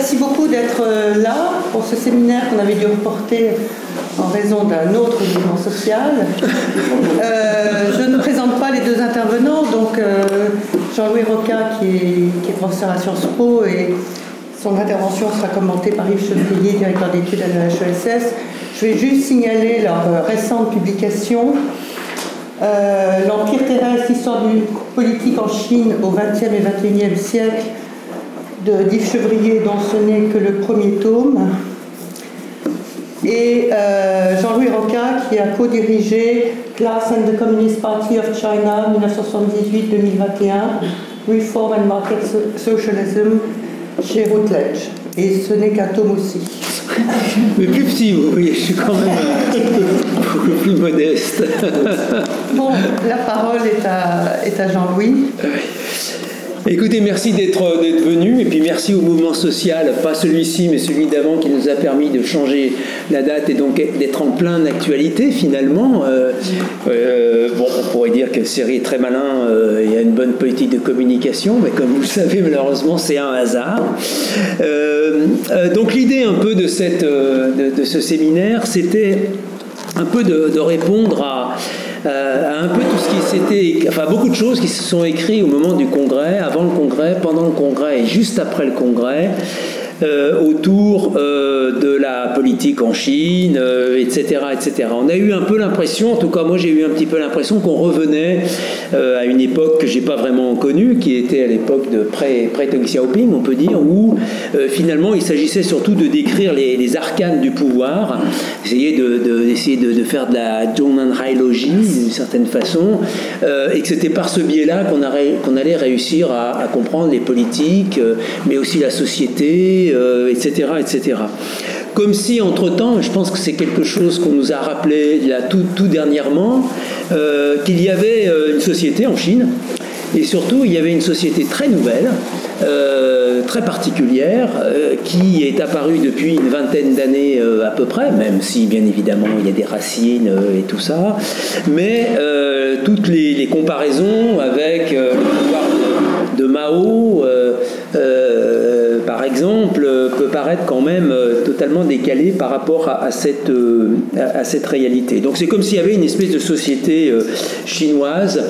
Merci beaucoup d'être euh, là pour ce séminaire qu'on avait dû reporter en raison d'un autre mouvement social. Euh, je ne présente pas les deux intervenants, donc euh, Jean-Louis Roca qui est, professeur à Sciences Po et son intervention sera commentée par Yves Chevrier, directeur d'études à la. Je vais juste signaler leur récente publication L'Empire terrestre, histoire du politique en Chine au XXe et XXIe siècle, de Yves Chevrier, dont ce n'est que le premier tome, et euh, Jean-Louis Roca, qui a co-dirigé Class and the Communist Party of China 1978-2021, Reform and Market Socialism chez Routledge. Et ce n'est qu'un tome aussi. Mais plus petit, vous voyez, je suis quand même beaucoup plus modeste. bon, la parole est à, est à Jean-Louis. Écoutez, merci d'être venu et puis merci au mouvement social, pas celui-ci mais celui d'avant qui nous a permis de changer la date et donc d'être en plein actualité finalement. Euh, euh, bon, on pourrait dire que Série est très malin, euh, il y a une bonne politique de communication, mais comme vous le savez malheureusement c'est un hasard. donc l'idée un peu de, ce séminaire, c'était un peu de répondre à euh, un peu tout ce qui s'était, enfin beaucoup de choses qui se sont écrites au moment du congrès, avant le congrès, pendant le congrès et juste après le congrès. Euh, autour euh, de la politique en Chine, etc., etc. On a eu un peu l'impression, en tout cas moi j'ai eu un petit peu l'impression qu'on revenait à une époque que j'ai pas vraiment connue, qui était à l'époque de pré-Deng Xiaoping, on peut dire, où finalement il s'agissait surtout de décrire les, arcanes du pouvoir, essayer de, de, de, faire de la Zhongnanhai-logie d'une certaine façon, et que c'était par ce biais-là qu'on allait réussir à, comprendre les politiques, mais aussi la société, etc., euh, etc. Comme si, entre-temps, je pense que c'est quelque chose qu'on nous a rappelé là, tout, tout dernièrement, euh, qu'il y avait euh, une société en Chine, et surtout, il y avait une société très nouvelle, très particulière, qui est apparue depuis une vingtaine d'années à peu près, même si bien évidemment il y a des racines et tout ça, mais toutes les, comparaisons avec le pouvoir de, de Mao, par exemple, euh, peut paraître quand même euh, totalement décalé par rapport à, cette, euh, à cette réalité. Donc c'est comme s'il y avait une espèce de société chinoise,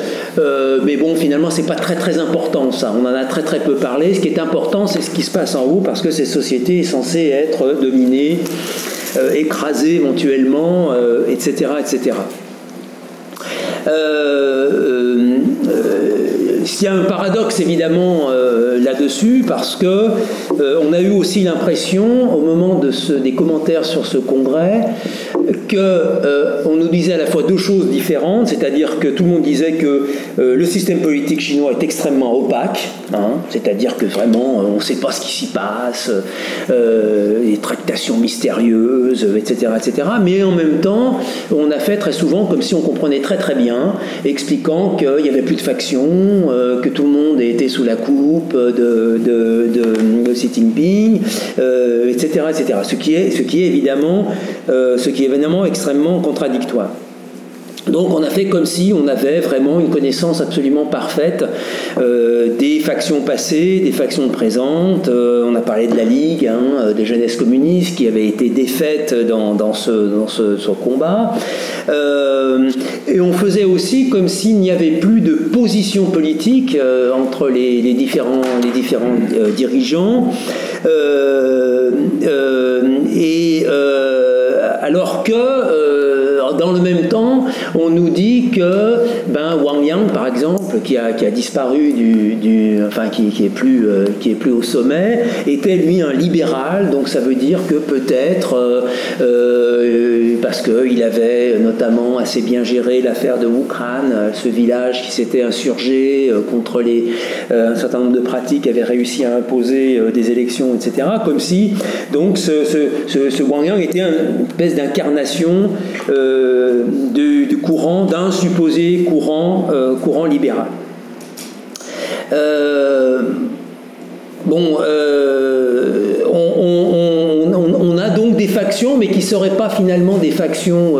mais bon, finalement, c'est pas très très important ça. On en a très très peu parlé. Ce qui est important, c'est ce qui se passe en haut, parce que cette société est censée être dominée, écrasée éventuellement, etc., etc. il y a un paradoxe évidemment euh, là-dessus parce que euh, on a eu aussi l'impression au moment des commentaires sur ce congrès que euh, on nous disait à la fois deux choses différentes, c'est-à-dire que tout le monde disait que le système politique chinois est extrêmement opaque, hein, c'est-à-dire que vraiment on ne sait pas ce qui s'y passe, les tractations mystérieuses, etc., etc. Mais en même temps, on a fait très souvent comme si on comprenait très très bien, expliquant qu'il n'y avait plus de factions euh, que tout le monde était sous la coupe de, de, de, Xi Jinping, etc., euh, etc. Euh, ce qui est évidemment extrêmement contradictoire. Donc on a fait comme si on avait vraiment une connaissance absolument parfaite euh, des factions passées, des factions présentes. Euh, on a parlé de la Ligue, hein, euh, des jeunesses communistes qui avaient été défaites dans, ce, combat. et on faisait aussi comme s'il n'y avait plus de position politique entre les, les, différents, les différents dirigeants. et alors que dans le même temps, on nous dit que ben, Wang Yang, par exemple, qui a, qui a disparu du, enfin qui, qui, est plus, euh, qui est plus au sommet, était lui un libéral, donc ça veut dire que peut-être euh, euh, parce qu'il avait notamment assez bien géré l'affaire de Wukran, ce village qui s'était insurgé contre les, un certain nombre de pratiques, avait réussi à imposer des élections, etc. Comme si donc ce, ce, Wang Yang était une espèce d'incarnation du, du courant, d'un supposé courant, euh, courant libéral. Euh, bon, euh, on, a donc des factions, mais qui ne seraient pas finalement des factions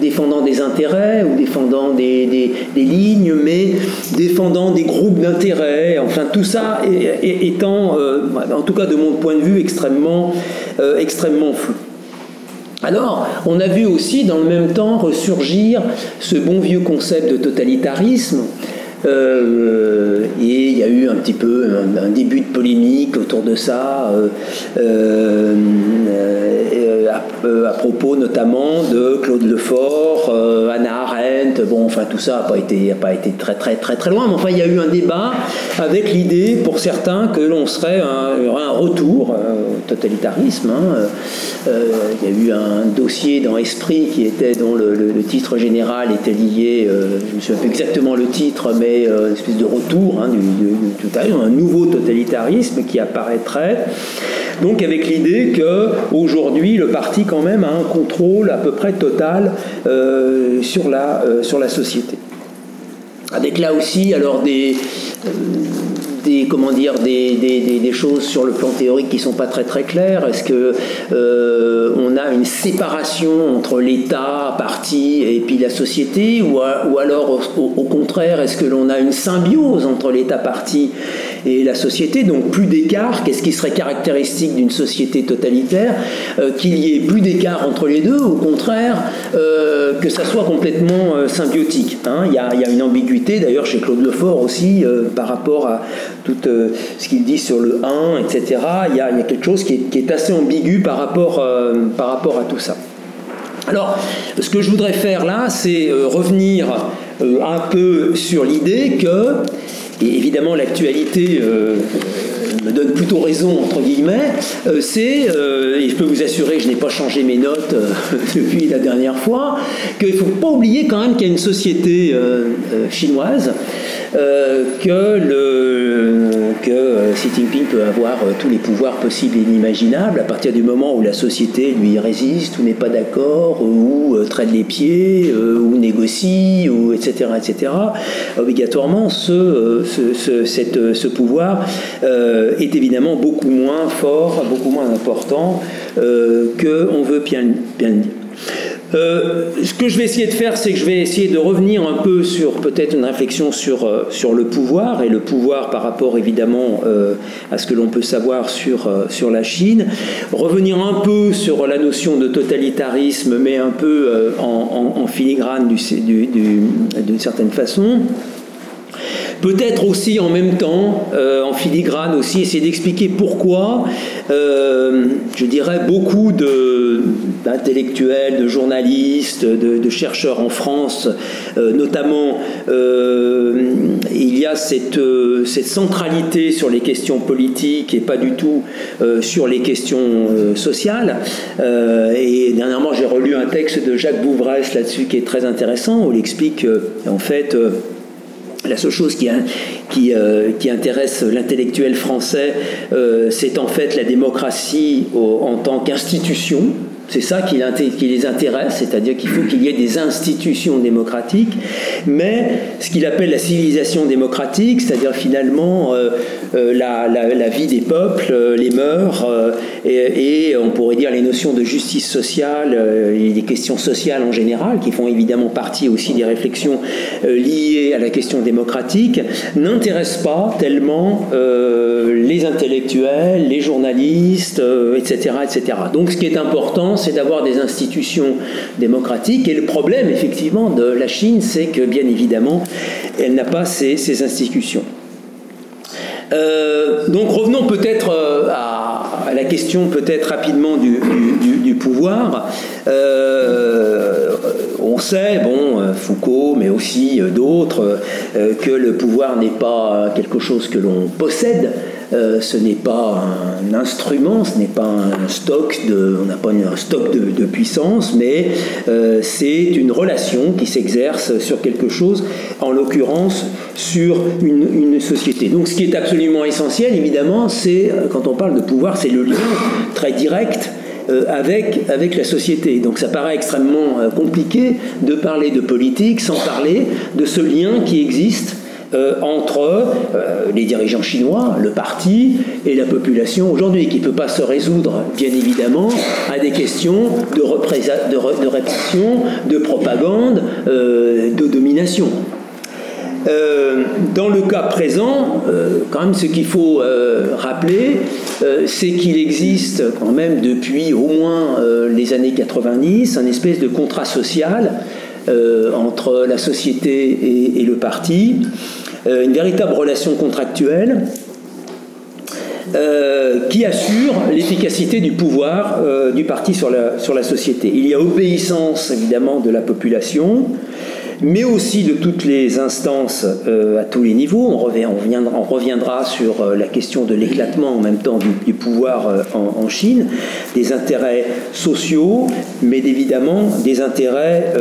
défendant des intérêts ou défendant des, lignes, mais défendant des groupes d'intérêts. Enfin, tout ça étant, en tout cas de mon point de vue, extrêmement, extrêmement flou. Alors, on a vu aussi dans le même temps ressurgir ce bon vieux concept de totalitarisme euh, et il y a eu un petit peu un, début de polémique autour de ça, euh, euh, à, propos notamment de Claude Lefort, Anna Arendt. Bon, enfin tout ça n'a pas été, pas été très très très très loin, mais enfin il y a eu un débat avec l'idée pour certains que l'on serait un, retour au totalitarisme. Hein. il y a eu un dossier dans Esprit qui était dont le, titre général était lié, je ne me souviens plus exactement le titre, mais euh, une espèce de retour hein, du, un nouveau totalitarisme qui apparaîtrait. Donc avec l'idée que aujourd'hui le parti quand même a un contrôle à peu près total euh, sur, la, euh, sur la société. Avec là aussi alors des des, comment dire, des, des, choses sur le plan théorique qui sont pas très très claires. Est-ce que euh, on a une séparation entre l'État, parti et puis la société ou, ou alors au, contraire, est-ce que l'on a une symbiose entre l'État, parti et la société, donc plus d'écart, qu'est-ce qui serait caractéristique d'une société totalitaire euh, Qu'il y ait plus d'écart entre les deux, au contraire, euh, que ça soit complètement symbiotique. Hein. Il, y a, une ambiguïté d'ailleurs chez Claude Lefort aussi par rapport à tout euh, ce qu'il dit sur le 1, etc. Il y a, quelque chose qui est, assez ambigu par rapport, euh, à tout ça. Alors, ce que je voudrais faire là, c'est euh, revenir un peu sur l'idée que, et évidemment l'actualité me donne plutôt raison, entre guillemets, c'est, et je peux vous assurer que je n'ai pas changé mes notes depuis la dernière fois, qu'il ne faut pas oublier quand même qu'il y a une société chinoise euh, que, le, que euh, Xi Jinping peut avoir euh, tous les pouvoirs possibles et inimaginables à partir du moment où la société lui résiste ou n'est pas d'accord ou traîne les pieds ou négocie ou etc etc obligatoirement ce, ce, cette, ce pouvoir est évidemment beaucoup moins fort beaucoup moins important que on veut bien, bien le dire euh, ce que je vais essayer de faire, c'est que je vais essayer de revenir un peu sur peut-être une réflexion sur, euh, sur le pouvoir, et le pouvoir par rapport évidemment euh, à ce que l'on peut savoir sur, sur la Chine, revenir un peu sur la notion de totalitarisme, mais un peu en, filigrane d'une certaine façon. Peut-être aussi en même temps, en filigrane aussi, essayer d'expliquer pourquoi, je dirais, beaucoup d'intellectuels, de journalistes, de, chercheurs en France, euh, notamment, euh, il y a cette, euh, cette, centralité sur les questions politiques et pas du tout sur les questions sociales. et dernièrement, j'ai relu un texte de Jacques Bouvresse là-dessus qui est très intéressant, où il explique en fait la seule chose qui, qui intéresse l'intellectuel français, c'est en fait la démocratie en tant qu'institution, c'est ça qui, les intéresse, c'est-à-dire qu'il faut qu'il y ait des institutions démocratiques, mais ce qu'il appelle la civilisation démocratique, c'est-à-dire finalement euh, euh, la, vie des peuples, euh, les mœurs, et, on pourrait dire les notions de justice sociale, et des questions sociales en général, qui font évidemment partie aussi des réflexions liées à la question démocratique, n'intéressent pas tellement les intellectuels, les journalistes, etc., etc. Donc ce qui est important, c'est d'avoir des institutions démocratiques. Et le problème, effectivement, de la Chine, c'est que, bien évidemment, elle n'a pas ces, institutions. Euh, donc revenons peut-être euh, à, la question peut-être rapidement du, pouvoir. Euh, on sait, bon, Foucault, mais aussi d'autres, que le pouvoir n'est pas quelque chose que l'on possède, euh, ce n'est pas un instrument, ce n'est pas un stock de, on n'a pas un stock de, puissance, mais euh, c'est une relation qui s'exerce sur quelque chose, en l'occurrence sur une, société. Donc ce qui est absolument essentiel, évidemment, c'est, euh, quand on parle de pouvoir, c'est le lien très direct avec, avec la société. Donc ça paraît extrêmement compliqué de parler de politique sans parler de ce lien qui existe entre les dirigeants chinois, le parti et la population aujourd'hui, qui ne peut pas se résoudre, bien évidemment, à des questions de répression, de propagande, de domination. Euh, dans le cas présent, euh, quand même, ce qu'il faut euh, rappeler, c'est qu'il existe quand même depuis au moins les années 90 un espèce de contrat social entre la société et, le parti, une véritable relation contractuelle. qui assure l'efficacité du pouvoir du parti sur la, sur la société. Il y a obéissance évidemment de la population, mais aussi de toutes les instances euh, à tous les niveaux. On, reviendra, sur euh, la question de l'éclatement en même temps du, pouvoir euh, en, Chine, des intérêts sociaux, mais évidemment des intérêts,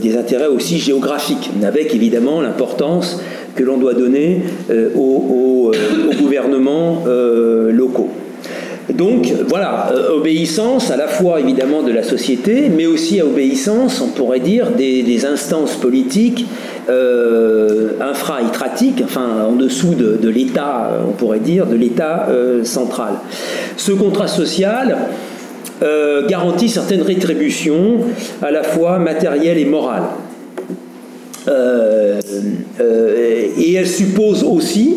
des intérêts aussi géographiques, avec évidemment l'importance que l'on doit donner aux, gouvernements locaux. Donc voilà, euh, obéissance à la fois évidemment de la société, mais aussi à obéissance, on pourrait dire, des, instances politiques euh, infra-itratiques, enfin en dessous de, l'État, on pourrait dire, de l'État euh, central. Ce contrat social garantit certaines rétributions, à la fois matérielles et morales. et elle suppose aussi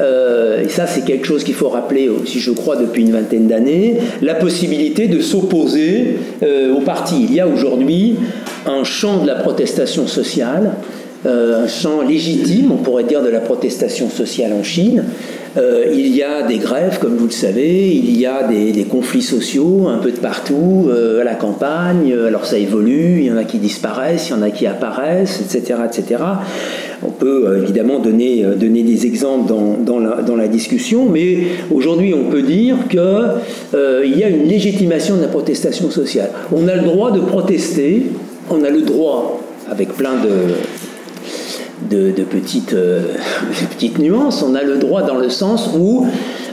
euh, et ça c'est quelque chose qu'il faut rappeler aussi, je crois, depuis une vingtaine d'années, la possibilité de s'opposer euh, au parti. Il y a aujourd'hui un champ de la protestation sociale, un champ légitime, on pourrait dire, de la protestation sociale en Chine, euh, il y a des grèves, comme vous le savez, il y a des, conflits sociaux un peu de partout, euh, à la campagne, alors ça évolue, il y en a qui disparaissent, il y en a qui apparaissent, etc. etc. On peut euh, évidemment donner, donner des exemples dans, dans la, discussion, mais aujourd'hui on peut dire qu'il y a une légitimation de la protestation sociale. On a le droit de protester, on a le droit, avec plein de de, petites, euh, petites nuances. On a le droit dans le sens où,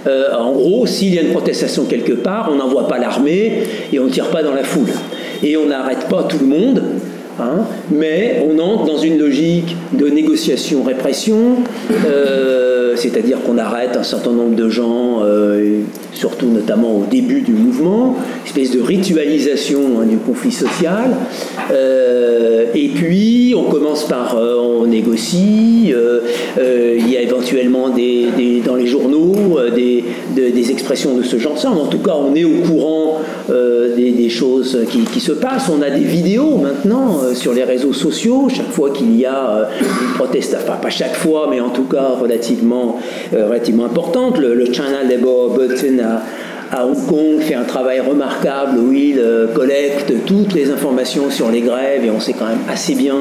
euh, en gros, s'il y a une protestation quelque part, on n'envoie pas l'armée et on ne tire pas dans la foule. Et on n'arrête pas tout le monde, hein, mais on entre dans une logique de négociation-répression, euh, c'est-à-dire qu'on arrête un certain nombre de gens, surtout notamment au début du mouvement, espèce de ritualisation hein, du conflit social. et puis on commence par on négocie, euh, euh, il y a éventuellement des, dans les journaux euh, des, des, expressions de ce genre. Ça, en tout cas, on est au courant des, choses qui, se passent. On a des vidéos maintenant sur les réseaux sociaux, chaque fois qu'il y a une proteste, enfin pas chaque fois, mais en tout cas relativement, relativement importante. Le, le Channel Labour Button a à Hong Kong fait un travail remarquable où il euh, collecte toutes les informations sur les grèves et on sait quand même assez bien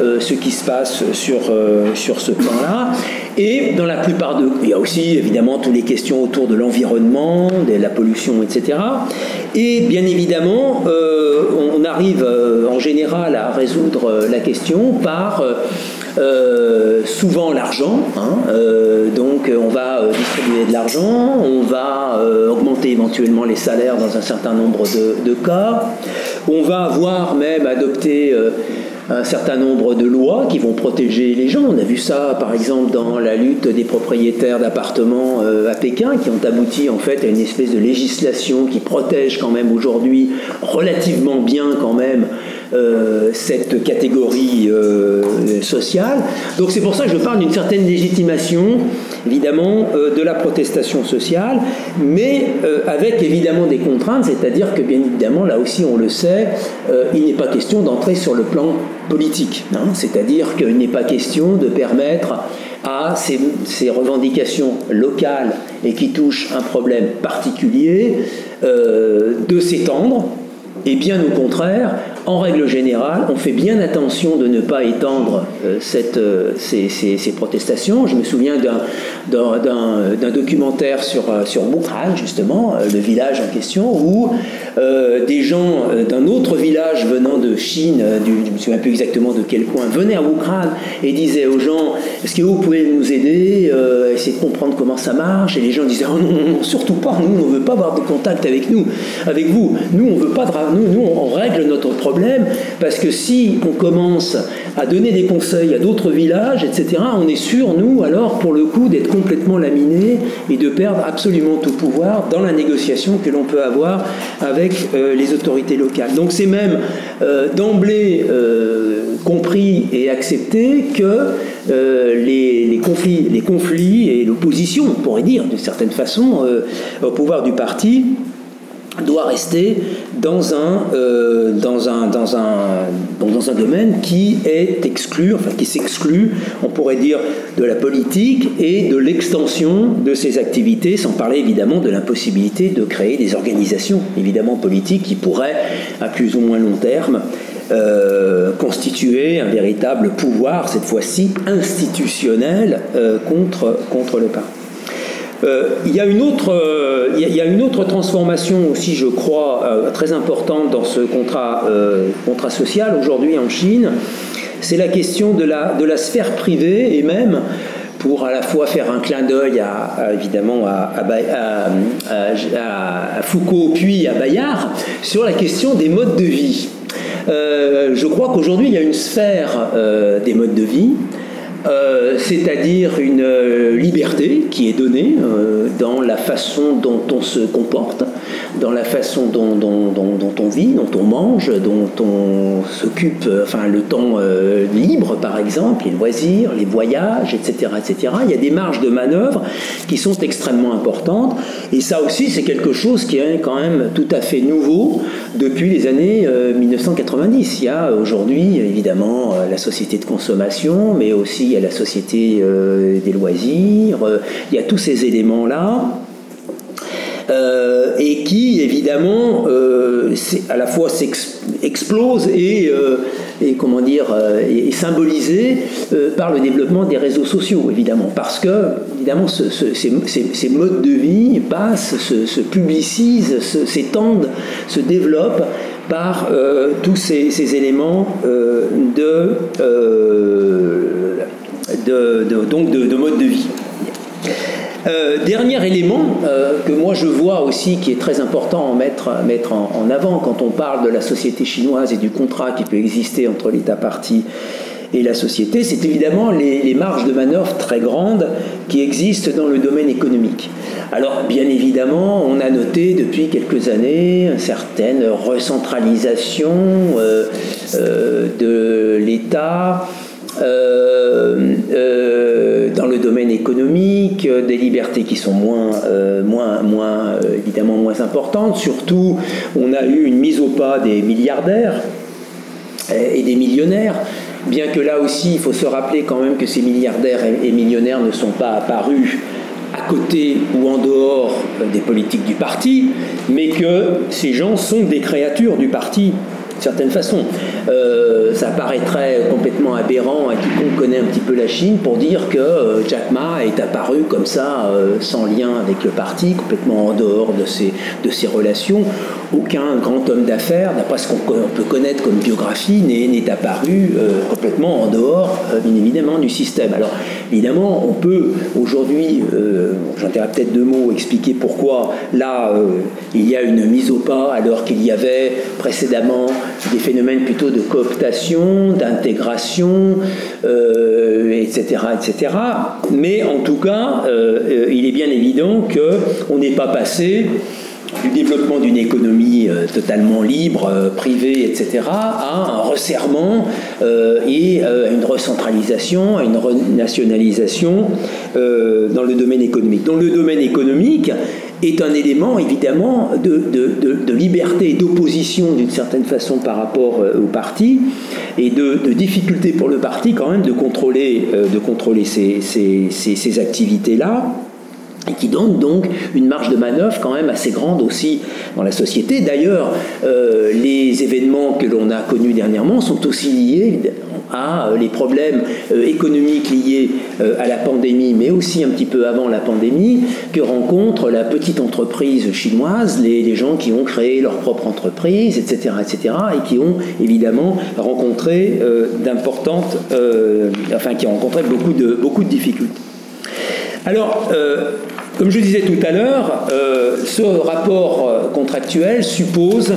euh, ce qui se passe sur, euh, sur ce plan-là. Et dans la plupart de... Il y a aussi évidemment toutes les questions autour de l'environnement, de la pollution, etc. Et bien évidemment, on arrive en général à résoudre la question par... Euh, souvent l'argent. Hein, euh, donc on va euh, distribuer de l'argent, on va augmenter éventuellement les salaires dans un certain nombre de, cas. On va avoir même adopté un certain nombre de lois qui vont protéger les gens. On a vu ça, par exemple, dans la lutte des propriétaires d'appartements à Pékin, qui ont abouti en fait à une espèce de législation qui protège quand même aujourd'hui relativement bien quand même euh, cette catégorie euh, sociale. Donc c'est pour ça que je parle d'une certaine légitimation, évidemment, euh, de la protestation sociale, mais avec évidemment des contraintes, c'est-à-dire que bien évidemment, là aussi on le sait, il n'est pas question d'entrer sur le plan politique, hein. c'est-à-dire qu'il n'est pas question de permettre à ces, ces, revendications locales et qui touchent un problème particulier de s'étendre, et bien au contraire, en règle générale, on fait bien attention de ne pas étendre euh, cette, euh, ces, protestations. Je me souviens d'un documentaire sur, euh, sur justement, le village en question, où des gens d'un autre village venant de Chine, du, je ne me souviens plus exactement de quel coin, venaient à Wuhan et disaient aux gens Est-ce que vous pouvez nous aider, essayer de comprendre comment ça marche? Et les gens disaient oh, non, surtout pas, nous, on ne veut pas avoir de contact avec nous, avec vous. Nous, on veut pas nous, nous, on règle notre problème parce que si on commence à donner des conseils à d'autres villages, etc., on est sûr, nous, alors, pour le coup, d'être complètement laminé et de perdre absolument tout pouvoir dans la négociation que l'on peut avoir avec euh, les autorités locales. Donc c'est même euh, d'emblée euh, compris et accepté que les, conflits, les conflits et l'opposition, on pourrait dire d'une certaine façon, au pouvoir du parti, doit rester dans un, euh, dans un, dans un, dans un domaine qui est exclu, enfin qui s'exclut, on pourrait dire, de la politique et de l'extension de ses activités, sans parler évidemment de l'impossibilité de créer des organisations, évidemment politiques, qui pourraient, à plus ou moins long terme, euh, constituer un véritable pouvoir, cette fois-ci institutionnel, euh, contre, contre le parti. Euh, il, y a une autre, euh, il, y a, une autre transformation aussi, je crois, euh, très importante dans ce contrat, social aujourd'hui en Chine. C'est la question de la, sphère privée et même pour à la fois faire un clin d'œil évidemment à, Foucault puis à Bayard sur la question des modes de vie. je crois qu'aujourd'hui il y a une sphère des modes de vie euh, c'est-à-dire une euh, liberté qui est donnée euh, dans la façon dont on se comporte, dans la façon dont, on vit, dont on mange, dont on s'occupe, enfin le temps libre par exemple, les loisirs, les voyages, etc., etc. Il y a des marges de manœuvre qui sont extrêmement importantes et ça aussi c'est quelque chose qui est quand même tout à fait nouveau depuis les années 1990. Il y a aujourd'hui évidemment la société de consommation, mais aussi il y a la société euh, des loisirs, euh, il y a tous ces éléments-là. Euh, et qui évidemment à la fois explose et, et comment dire est symbolisé par le développement des réseaux sociaux évidemment parce que évidemment ces, modes de vie passent se, publicisent s'étendent se développent par tous ces, éléments de de, donc de, mode de vie. Euh, dernier élément euh, que moi je vois aussi qui est très important à mettre, mettre en, avant quand on parle de la société chinoise et du contrat qui peut exister entre l'État parti et la société, c'est évidemment les, marges de manœuvre très grandes qui existent dans le domaine économique. Alors bien évidemment, on a noté depuis quelques années une certaine recentralisation euh, de l'État dans le domaine économique, euh, des libertés qui sont moins, moins, moins évidemment moins importantes. Surtout, on a eu une mise au pas des milliardaires et des millionnaires. Bien que là aussi, il faut se rappeler quand même que ces milliardaires et millionnaires ne sont pas apparus à côté ou en dehors des politiques du parti, mais que ces gens sont des créatures du parti certaine façon. Euh, ça paraîtrait complètement aberrant à quiconque connaît un petit peu la Chine pour dire que euh, Jack Ma est apparu comme ça, euh, sans lien avec le parti, complètement en dehors de ses, de ses relations. Aucun grand homme d'affaires, d'après ce qu'on peut connaître comme biographie, n'est apparu complètement en dehors, bien évidemment, du système. Alors, évidemment, on peut aujourd'hui, dirai peut-être deux mots, expliquer pourquoi là, il y a une mise au pas alors qu'il y avait précédemment des phénomènes plutôt de cooptation, d'intégration, etc., euh, etc. Mais en tout cas, euh, euh, il est bien évident qu'on n'est pas passé du développement d'une économie totalement libre, privée, etc., à un resserrement et à une recentralisation, à une renationalisation dans le domaine économique. Dans le domaine économique, est un élément évidemment de, de, liberté et d'opposition d'une certaine façon par rapport euh, au parti et de, difficulté pour le parti quand même de contrôler, euh, de contrôler ces, ces, ces, activités-là et qui donne donc une marge de manœuvre quand même assez grande aussi dans la société. D'ailleurs, euh, les événements que l'on a connus dernièrement sont aussi liés à euh, les problèmes euh, économiques liés à la pandémie, mais aussi un petit peu avant la pandémie, que rencontre la petite entreprise chinoise, les, gens qui ont créé leur propre entreprise, etc., etc., et qui ont évidemment rencontré d'importantes, enfin qui ont rencontré beaucoup de, beaucoup de difficultés. Alors, comme je disais tout à l'heure, ce rapport contractuel suppose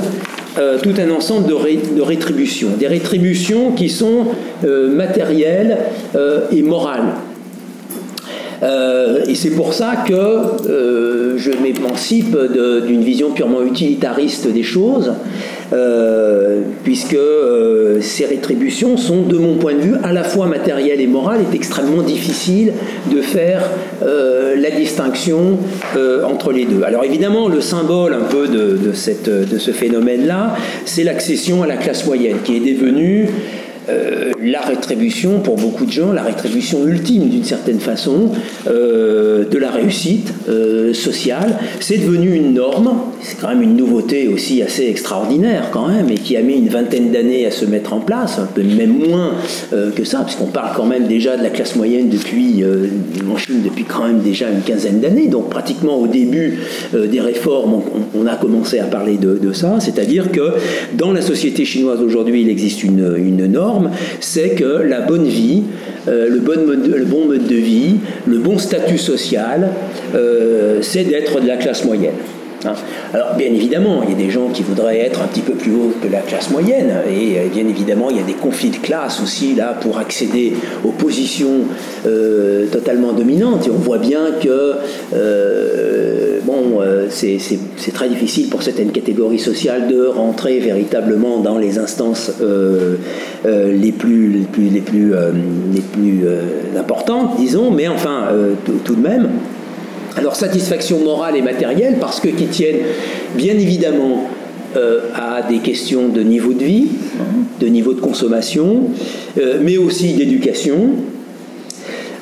tout un ensemble de, rétributions, des rétributions qui sont matérielles et morales. et c'est pour ça que je m'émancipe d'une vision purement utilitariste des choses euh, puisque euh, ces rétributions sont, de mon point de vue, à la fois matérielles et morales, est extrêmement difficile de faire euh, la distinction entre les deux. Alors évidemment, le symbole un peu de, de ce phénomène-là, c'est l'accession à la classe moyenne, qui est devenue euh, la rétribution, pour beaucoup de gens, la rétribution ultime d'une certaine façon euh, de la réussite euh, sociale, c'est devenu une norme. C'est quand même une nouveauté aussi assez extraordinaire quand même, et qui a mis une vingtaine d'années à se mettre en place, un peu même moins que ça, puisqu'on parle quand même déjà de la classe moyenne depuis en Chine depuis quand même déjà une quinzaine d'années. Donc pratiquement au début des réformes, on, a commencé à parler de, ça. C'est-à-dire que dans la société chinoise aujourd'hui, il existe une, une norme c'est que la bonne vie, euh, le, bon mode, de vie, le bon statut social, euh, c'est d'être de la classe moyenne. Hein. Alors bien évidemment, il y a des gens qui voudraient être un petit peu plus haut que la classe moyenne, et euh, bien évidemment, il y a des conflits de classe aussi là pour accéder aux positions euh, totalement dominantes, et on voit bien que euh, bon, c'est très difficile pour certaines catégories sociales de rentrer véritablement dans les instances les plus, les plus, les plus, les plus importantes, disons, mais enfin, tout de même. Alors satisfaction morale et matérielle, parce que qui tiennent bien évidemment euh, à des questions de niveau de vie, de niveau de consommation, euh, mais aussi d'éducation,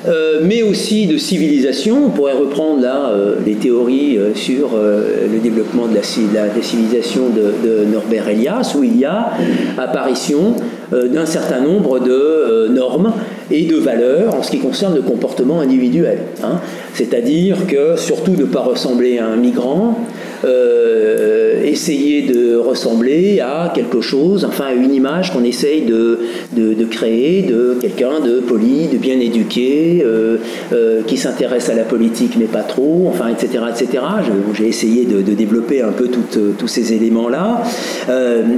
euh, mais aussi de civilisation. On pourrait reprendre là les théories sur le développement de la, la civilisation de, de, Norbert Elias, où il y a apparition d'un certain nombre de normes et de valeurs en ce qui concerne le comportement individuel. Hein. C'est-à-dire que surtout ne pas ressembler à un migrant, euh, essayer de ressembler à quelque chose, enfin à une image qu'on essaye de, de, créer de quelqu'un de poli, de bien éduqué, euh, euh, qui s'intéresse à la politique mais pas trop, enfin etc. etc. J'ai essayé de, développer un peu tous ces éléments-là.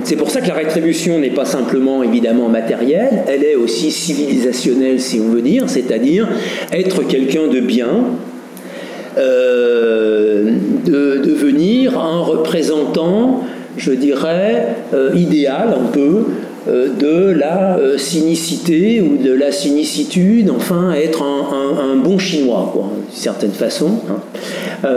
C'est pour ça que la rétribution n'est pas simplement évidemment matérielle, elle est aussi civilisationnelle si on veut dire, c'est-à-dire être quelqu'un de bien, euh, de devenir un représentant, je dirais, euh, idéal un peu de la cynicité ou de la cynicitude, enfin être un, bon chinois, quoi, d'une certaine façon. Hein.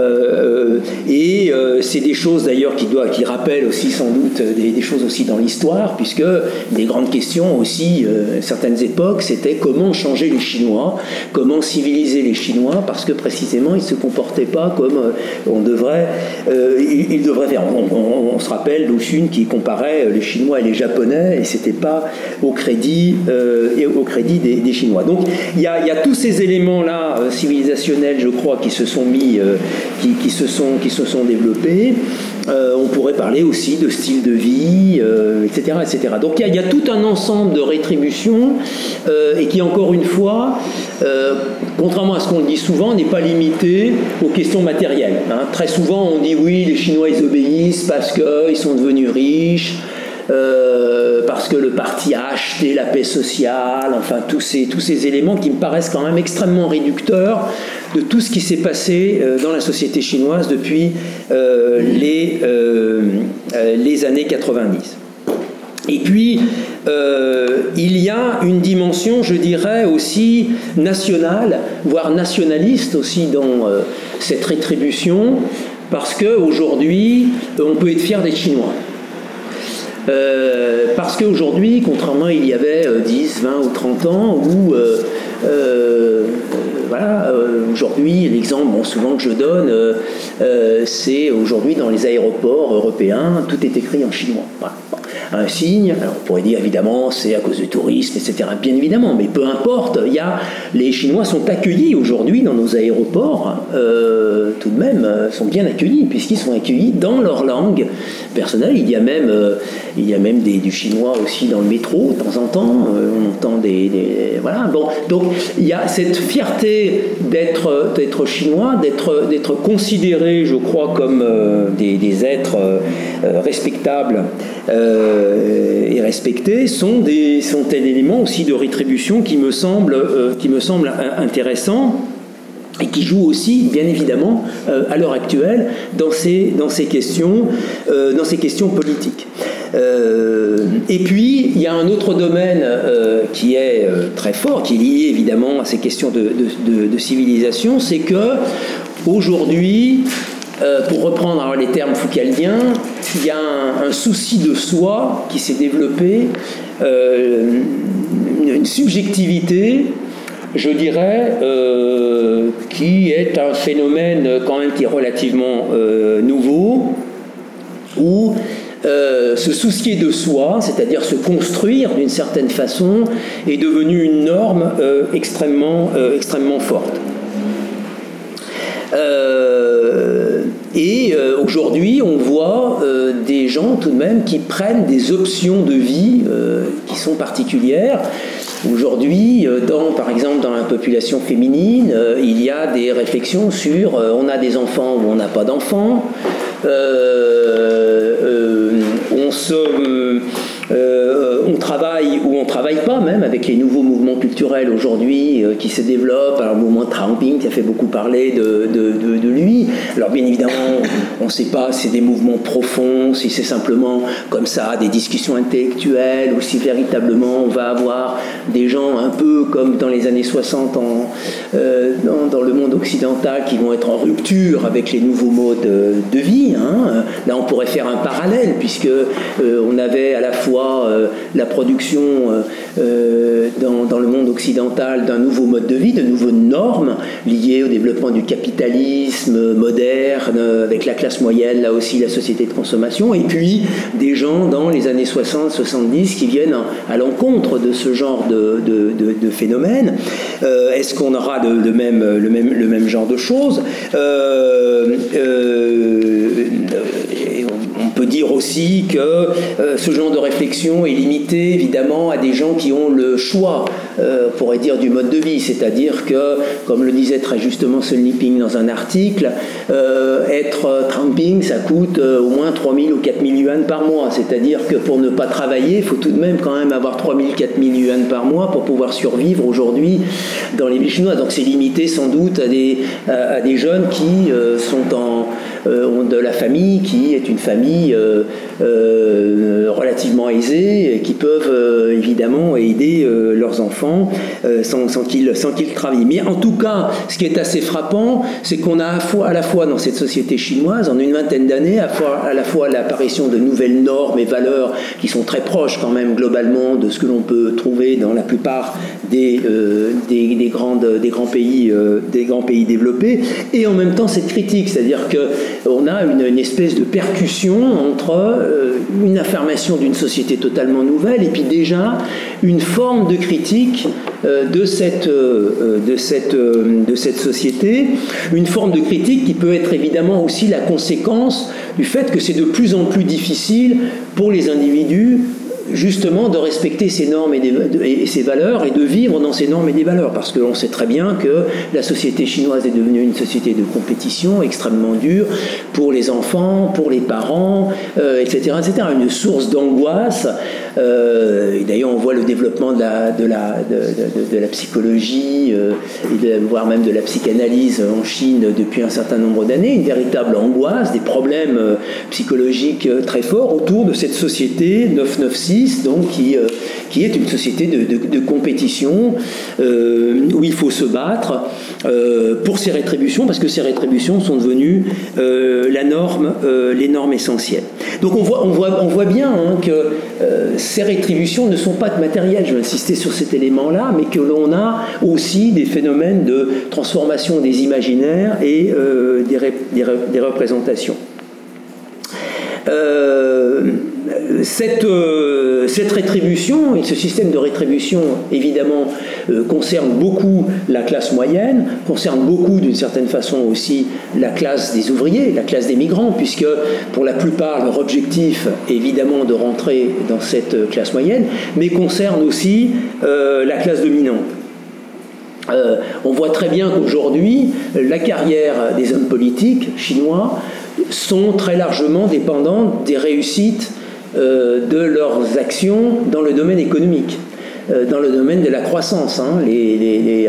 et c'est des choses d'ailleurs qui, qui rappellent aussi sans doute des, choses aussi dans l'histoire, puisque des grandes questions aussi, certaines époques, c'était comment changer les Chinois, comment civiliser les Chinois, parce que précisément ils ne se comportaient pas comme on devrait, ils, devraient faire. On, se rappelle Luxun qui comparait les Chinois et les Japonais, et c'était pas au crédit, et au crédit des, Chinois. Donc il y, a, tous ces éléments-là civilisationnels, je crois, qui se sont mis, qui, se sont, qui se sont développés. Euh, on pourrait parler aussi de style de vie, etc., euh, etc. Donc il y, a tout un ensemble de rétributions euh, et qui, encore une fois, contrairement à ce qu'on dit souvent, n'est pas limité aux questions matérielles. Hein. Très souvent, on dit oui, les Chinois ils obéissent parce qu'ils sont devenus riches. Parce que le parti a acheté la paix sociale, enfin tous ces, tous ces éléments qui me paraissent quand même extrêmement réducteurs de tout ce qui s'est passé euh, dans la société chinoise depuis euh, les, euh, les années 90. Et puis, il y a une dimension, je dirais, aussi nationale, voire nationaliste aussi dans cette rétribution, parce qu'aujourd'hui, on peut être fier d'être chinois. Parce qu'aujourd'hui, contrairement à il y avait 10, 20 ou 30 ans, où voilà, euh, aujourd'hui, l'exemple souvent que je donne, euh, euh, c'est aujourd'hui dans les aéroports européens, tout est écrit en chinois. Un signe, alors on pourrait dire évidemment c'est à cause du tourisme, etc. Bien évidemment, mais peu importe, y a, les Chinois sont accueillis aujourd'hui dans nos aéroports, tout de même, sont bien accueillis, puisqu'ils sont accueillis dans leur langue personnelle. Il y a même, il y a même du chinois aussi dans le métro, de temps en temps, on entend des. voilà, bon, donc il y a cette fierté d'être, chinois, d'être, d'être considéré, je crois, comme des, êtres respectables et respectés, sont, des, sont un élément aussi de rétribution qui me semble, qui me semble intéressant et qui joue aussi, bien évidemment, euh, à l'heure actuelle, dans ces, dans ces, questions, euh, dans ces questions politiques. Euh, et puis, il y a un autre domaine qui est très fort, qui est lié évidemment à ces questions de, de, civilisation, c'est que aujourd'hui, pour reprendre les termes foucaldiens, il y a un souci de soi qui s'est développé, une subjectivité je dirais, euh, qui est un phénomène quand même qui est relativement euh, nouveau, où euh, se soucier de soi, c'est-à-dire se construire d'une certaine façon, est devenu une norme extrêmement, extrêmement forte. Et aujourd'hui, on voit des gens tout de même qui prennent des options de vie qui sont particulières. Aujourd'hui, euh, dans, par exemple, dans la population féminine, euh, il y a des réflexions sur euh, on a des enfants ou on n'a pas d'enfants. on se euh, on travaille ou on travaille pas même avec les nouveaux mouvements culturels aujourd'hui euh, qui se développent. Alors le mouvement Tramping qui a fait beaucoup parler de, de, lui. Alors bien évidemment, on ne sait pas si c'est des mouvements profonds, si c'est simplement comme ça des discussions intellectuelles ou si véritablement on va avoir des gens un peu comme dans les années 60 en, euh, dans, le monde occidental qui vont être en rupture avec les nouveaux modes de vie. Hein. Là, on pourrait faire un parallèle puisque on avait à la fois euh, la production euh, euh, dans, le monde occidental d'un nouveau mode de vie, de nouvelles normes liées au développement du capitalisme moderne, avec la classe moyenne, là aussi la société de consommation, et puis des gens dans les années 60-70 qui viennent à, l'encontre de ce genre de, de, phénomène. Est-ce qu'on aura le, même, le, même, genre de choses? Peut dire aussi que euh, ce genre de réflexion est limité évidemment à des gens qui ont le choix, euh, on pourrait dire, du mode de vie. C'est-à-dire que, comme le disait très justement Sun Liping dans un article, euh, être tramping, ça coûte au moins 3000 ou 4000 yuan par mois. C'est-à-dire que pour ne pas travailler, il faut tout de même quand même avoir 3000, 4000 yuan par mois pour pouvoir survivre aujourd'hui dans les villes chinoises. Donc c'est limité sans doute à des, à des jeunes qui sont en de la famille qui est une famille euh, euh, relativement aisée et qui peuvent évidemment aider leurs enfants sans, sans qu'ils travaillent. Mais en tout cas, ce qui est assez frappant, c'est qu'on a à, la fois dans cette société chinoise, en une vingtaine d'années, à, la fois l'apparition de nouvelles normes et valeurs qui sont très proches quand même globalement de ce que l'on peut trouver dans la plupart des, des, des, des, grands pays, des grands pays développés, et en même temps cette critique, c'est-à-dire que on a une, espèce de percussion entre euh, une affirmation d'une société totalement nouvelle et puis déjà une forme de critique euh, euh, de cette société, une forme de critique qui peut être évidemment aussi la conséquence du fait que c'est de plus en plus difficile pour les individus justement de respecter ces normes et, ces valeurs et de vivre dans ces normes et des valeurs. Parce qu'on sait très bien que la société chinoise est devenue une société de compétition extrêmement dure pour les enfants, pour les parents, etc., euh, etc. Une source d'angoisse. Euh, d'ailleurs, on voit le développement de la, psychologie, euh, voire même de la psychanalyse en Chine depuis un certain nombre d'années. Une véritable angoisse, des problèmes psychologiques très forts autour de cette société 996 donc qui, euh, qui est une société de, compétition euh, où il faut se battre euh, pour ces rétributions, parce que ces rétributions sont devenues la norme, les normes essentielles. Donc on voit, on voit, on voit bien hein, que ces rétributions ne sont pas de matériel, je vais insister sur cet élément-là, mais que l'on a aussi des phénomènes de transformation des imaginaires et des, des, représentations. Cette, euh, cette rétribution et ce système de rétribution, évidemment, euh, concerne beaucoup la classe moyenne, concerne beaucoup, d'une certaine façon aussi, la classe des ouvriers, la classe des migrants, puisque pour la plupart, leur objectif est évidemment de rentrer dans cette classe moyenne, mais concerne aussi euh, la classe dominante. on voit très bien qu'aujourd'hui, la carrière des hommes politiques chinois sont très largement dépendantes des réussites de leurs actions dans le domaine économique. Euh, dans le domaine de la croissance. Hein.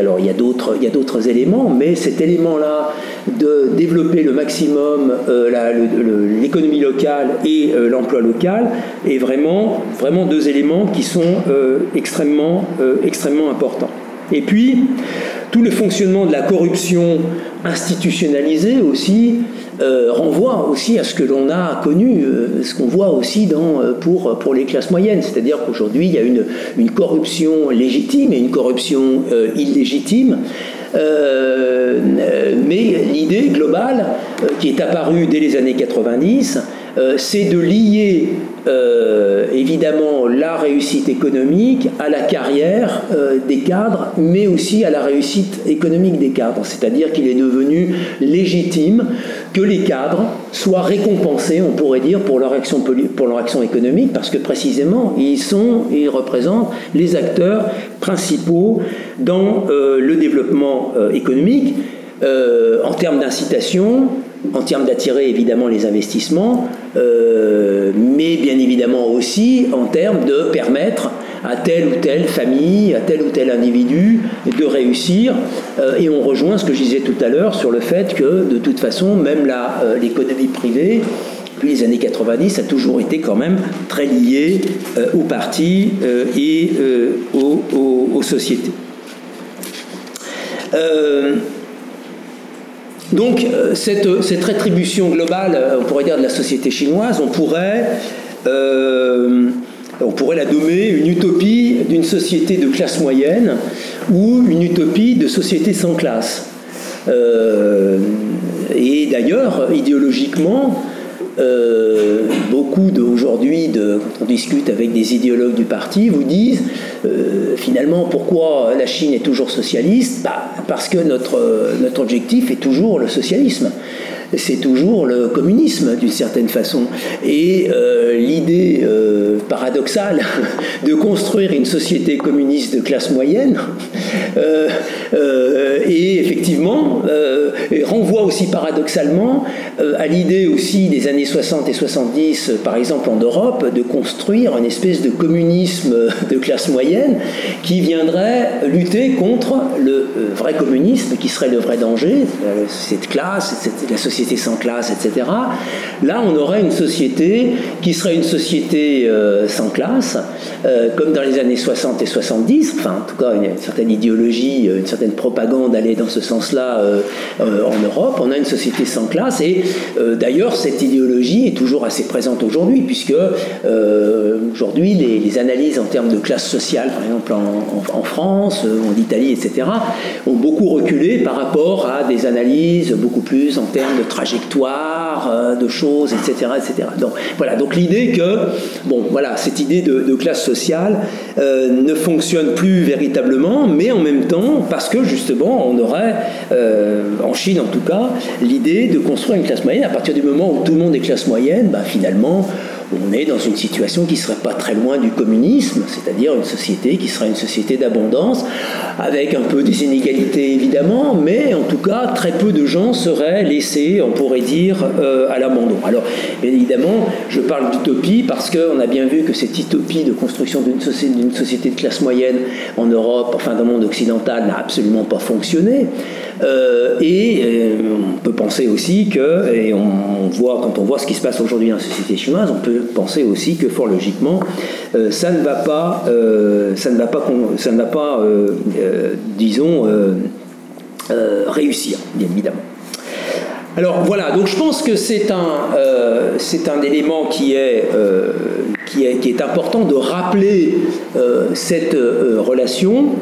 alors il y a d'autres éléments, mais cet élément-là de développer le maximum euh, l'économie locale et euh, l'emploi local est vraiment, vraiment deux éléments qui sont extrêmement, extrêmement importants. Et puis, tout le fonctionnement de la corruption institutionnalisée aussi euh, renvoie aussi à ce que l'on a connu, euh, ce qu'on voit aussi dans, euh, pour, pour les classes moyennes. C'est-à-dire qu'aujourd'hui, il y a une, une, corruption légitime et une corruption illégitime. mais l'idée globale qui est apparue dès les années 90, c'est de lier euh, évidemment la réussite économique à la carrière euh, des cadres, mais aussi à la réussite économique des cadres. C'est-à-dire qu'il est devenu légitime que les cadres soient récompensés, on pourrait dire, pour leur action, économique, parce que précisément, ils sont, ils représentent les acteurs principaux dans euh, le développement économique. en termes d'incitation, en termes d'attirer évidemment les investissements, euh, mais bien évidemment aussi en termes de permettre à telle ou telle famille, à tel ou tel individu de réussir. Euh, et on rejoint ce que je disais tout à l'heure sur le fait que de toute façon, même euh, l'économie privée, depuis les années 90, a toujours été quand même très liée aux partis et aux, aux, sociétés. Donc euh, cette, rétribution globale, euh, on pourrait dire de la société chinoise, euh, on pourrait la nommer une utopie d'une société de classe moyenne ou une utopie de société sans classe. et d'ailleurs, idéologiquement, euh, beaucoup d'aujourd'hui, quand on discute avec des idéologues du parti, vous disent euh, finalement pourquoi la Chine est toujours socialiste? Bah, Parce que notre, notre objectif est toujours le socialisme c'est toujours le communisme d'une certaine façon. Et euh, l'idée euh, paradoxale de construire une société communiste de classe moyenne euh, et effectivement renvoie aussi paradoxalement à l'idée aussi des années 60 et 70, par exemple en Europe, de construire une espèce de communisme de classe moyenne qui viendrait lutter contre le vrai communisme qui serait le vrai danger, cette classe, la société sans classe, etc. Là, on aurait une société qui serait une société euh, sans classe, euh, comme dans les années 60 et 70. Enfin, en tout cas, une, certaine idéologie, euh, une certaine propagande allait dans ce sens-là en Europe. On a une société sans classe, et d'ailleurs, cette idéologie est toujours assez présente aujourd'hui, puisque aujourd'hui, les, analyses en termes de classe sociale, par exemple en, France, en Italie, etc., ont beaucoup reculé par rapport à des analyses beaucoup plus en termes de trajectoire, euh, de choses, etc., etc. Donc voilà, donc l'idée que, bon, voilà, cette idée de, classe sociale euh, ne fonctionne plus véritablement, mais en même temps, parce que justement, on aurait, euh, en Chine en tout cas, l'idée de construire une classe moyenne. À partir du moment où tout le monde est classe moyenne, bah, finalement, on est dans une situation qui ne serait pas très loin du communisme, c'est-à-dire une société qui serait une société d'abondance, avec un peu des inégalités évidemment, mais en tout cas très peu de gens seraient laissés, on pourrait dire, euh, à l'abandon. Alors évidemment, je parle d'utopie parce qu'on a bien vu que cette utopie de construction d'une société, de classe moyenne en Europe, enfin dans le monde occidental, n'a absolument pas fonctionné. Euh, et euh, on peut penser aussi que, et on, voit quand on voit ce qui se passe aujourd'hui dans la société chinoise, on peut penser aussi que fort logiquement, euh, ça ne va pas, ça ne va pas, ça ne va pas, disons, réussir, bien évidemment. Alors voilà, donc je pense que c'est un, un élément qui est, qui est, qui est important de rappeler cette relation.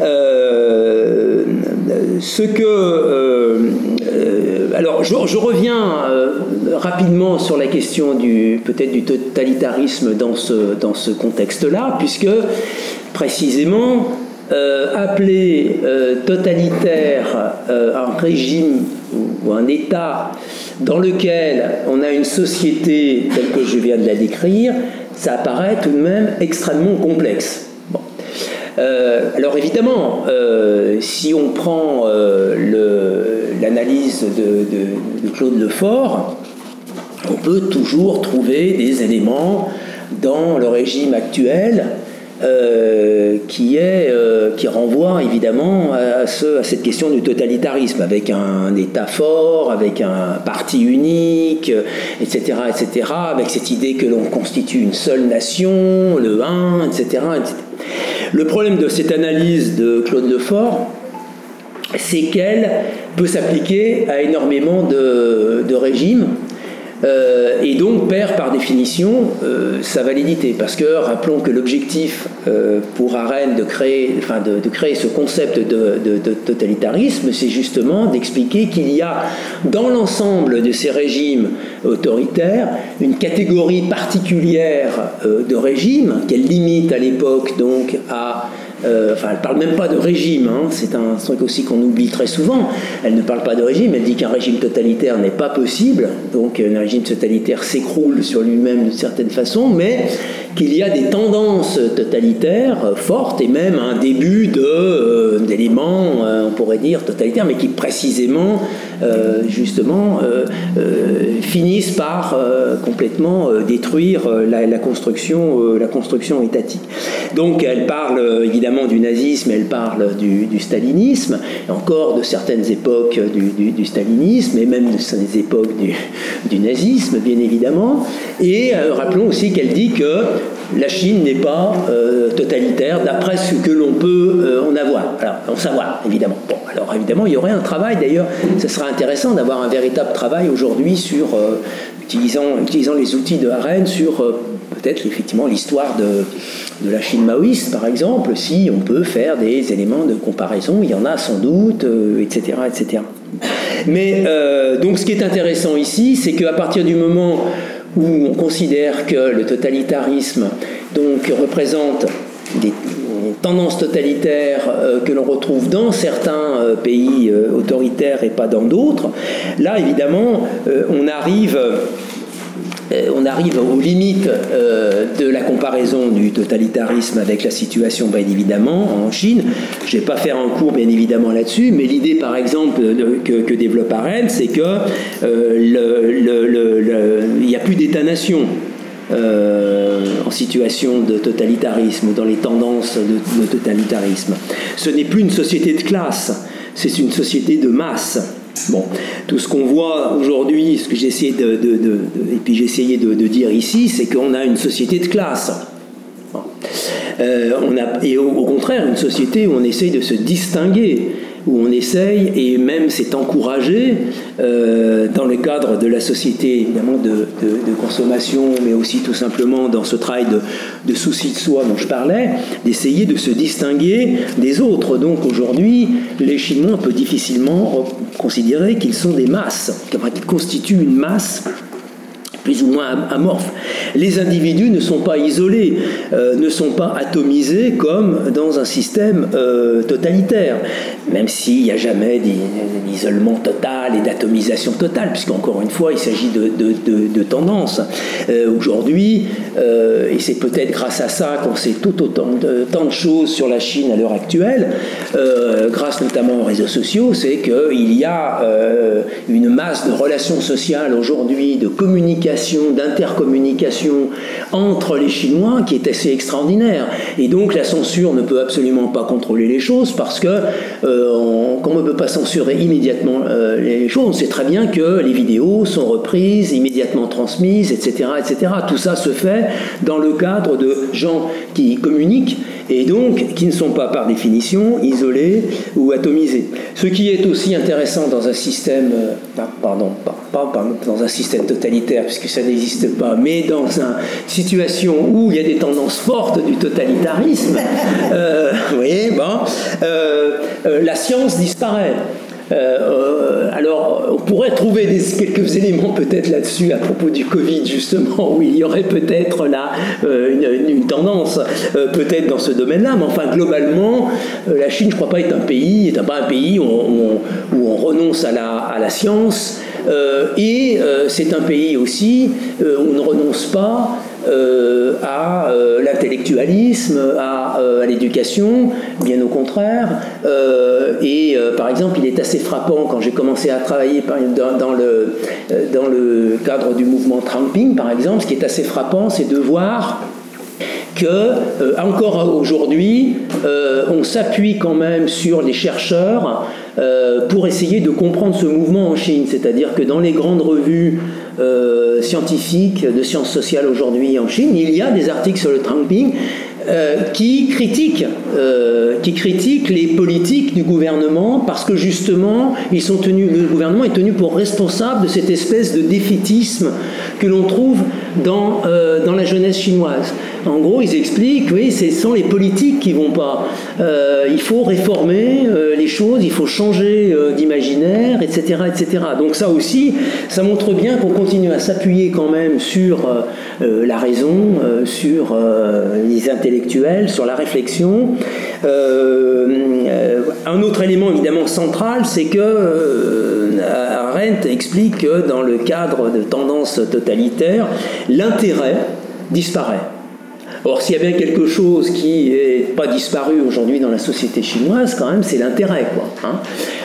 Euh, ce que. Euh, euh, alors, je, reviens rapidement sur la question du peut-être du totalitarisme dans ce, dans ce contexte-là, puisque précisément appeler totalitaire un régime ou un État dans lequel on a une société telle que je viens de la décrire, ça apparaît tout de même extrêmement complexe. Alors évidemment, si on prend l'analyse de, de, Claude Lefort, on peut toujours trouver des éléments dans le régime actuel euh, qui, est, euh, qui renvoie évidemment à, ce, à, cette question du totalitarisme, avec un État fort, avec un parti unique, etc., etc., avec cette idée que l'on constitue une seule nation, le 1, etc., Le problème de cette analyse de Claude Lefort, c'est qu'elle peut s'appliquer à énormément de, de régimes euh, et donc perd par définition euh, sa validité. Parce que rappelons que l'objectif euh, pour Arendt de créer, enfin de, créer ce concept de, de totalitarisme, c'est justement d'expliquer qu'il y a dans l'ensemble de ces régimes autoritaires une catégorie particulière de régimes qu'elle limite à l'époque donc à euh, enfin, elle ne parle même pas de régime, hein. c'est un truc aussi qu'on oublie très souvent. Elle ne parle pas de régime, elle dit qu'un régime totalitaire n'est pas possible, donc un régime totalitaire s'écroule sur lui-même d'une certaine façon, mais qu'il y a des tendances totalitaires fortes et même un début euh, d'éléments, euh, on pourrait dire, totalitaires, mais qui précisément, justement, finissent par complètement détruire la, construction, la construction étatique. Donc elle parle évidemment du nazisme, elle parle du, stalinisme, encore de certaines époques du, stalinisme, et même de certaines époques du, nazisme, bien évidemment. Et euh, rappelons aussi qu'elle dit que la Chine n'est pas euh, totalitaire d'après ce que l'on peut euh, en avoir, alors, en savoir, évidemment. Bon, alors évidemment, il y aurait un travail, d'ailleurs, ce serait intéressant d'avoir un véritable travail aujourd'hui sur, utilisant, utilisant les outils de Harren, sur peut-être effectivement l'histoire de, de, la Chine maoïste, par exemple, si on peut faire des éléments de comparaison, il y en a sans doute, etc., euh, etc. Mais euh, donc ce qui est intéressant ici, c'est qu'à partir du moment où on considère que le totalitarisme donc, représente des tendances totalitaires euh, que l'on retrouve dans certains pays autoritaires et pas dans d'autres, là évidemment on arrive euh, on arrive aux limites euh, de la comparaison du totalitarisme avec la situation, bien évidemment, en Chine. Je ne vais pas faire un cours, bien évidemment, là-dessus, mais l'idée, par exemple, que, développe Arendt, c'est qu'il euh, n'y a plus d'État-nation. en situation de totalitarisme ou dans les tendances de totalitarisme. Ce n'est plus une société de classe, c'est une société de masse. Bon, tout ce qu'on voit aujourd'hui, ce que j'ai essayé de, et puis j'ai essayé de, dire ici, c'est qu'on a une société de classe. Euh, on a, et au, contraire, une société où on essaye de se distinguer où on essaye, et même c'est encouragé, euh, dans le cadre de la société évidemment de, consommation, mais aussi tout simplement dans ce travail de, souci de soi dont je parlais, d'essayer de se distinguer des autres. Donc aujourd'hui, les Chinois, on peut difficilement considérer qu'ils sont des masses, qu'ils constituent une masse plus ou moins amorphes. Les individus ne sont pas isolés, euh, ne sont pas atomisés comme dans un système euh, totalitaire, même s'il n'y a jamais d'isolement total et d'atomisation totale, puisqu'encore une fois, il s'agit de, tendances. Euh, aujourd'hui, et c'est peut-être grâce à ça qu'on sait tout autant de, de choses sur la Chine à l'heure actuelle, grâce notamment aux réseaux sociaux, c'est qu'il y a une masse de relations sociales aujourd'hui, de communication, d'intercommunication entre les Chinois qui est assez extraordinaire. Et donc la censure ne peut absolument pas contrôler les choses parce que euh, on ne peut pas censurer immédiatement euh, les choses, on sait très bien que les vidéos sont reprises, immédiatement transmises, etc., etc. Tout ça se fait dans le cadre de gens qui communiquent et donc qui ne sont pas par définition isolés ou atomisés. Ce qui est aussi intéressant dans un système, euh, pardon, pas, dans un système totalitaire puisque ça n'existe pas, mais dans une situation où il y a des tendances fortes du totalitarisme, euh, oui, bon, euh, la science disparaît. Euh, euh, alors, on pourrait trouver quelques éléments peut-être là-dessus à propos du Covid, justement, où il y aurait peut-être là euh, une, tendance, peut-être dans ce domaine-là, mais enfin, globalement, la Chine, je ne crois pas, est un pays, est un pays où on, renonce à la science, et c'est un pays aussi où on ne renonce pas à l'intellectualisme, à, l'éducation, bien au contraire. et par exemple, il est assez frappant quand j'ai commencé à travailler dans, le, cadre du mouvement Trumping, par exemple, ce qui est assez frappant, c'est de voir que euh, encore aujourd'hui, euh, on s'appuie quand même sur les chercheurs euh, pour essayer de comprendre ce mouvement en Chine. C'est-à-dire que dans les grandes revues scientifiques de sciences sociales aujourd'hui en Chine, il y a des articles sur le trumping qui critiquent, qui critiquent les politiques du gouvernement parce que justement, ils sont tenus, le gouvernement est tenu pour responsable de cette espèce de défaitisme que l'on trouve dans la jeunesse chinoise. En gros, ils expliquent, oui, ce sont les politiques qui vont pas. Euh, il faut réformer euh, les choses, il faut changer euh, d'imaginaire, etc., etc. Donc ça aussi, ça montre bien qu'on continue à s'appuyer quand même sur la raison, sur les intellectuels, sur la réflexion. un autre élément évidemment central, c'est que Arendt explique que dans le cadre de tendances totalitaires, l'intérêt disparaît. Or, s'il y a bien quelque chose qui n'est pas disparu aujourd'hui dans la société chinoise, quand même, c'est l'intérêt. Quoi, hein.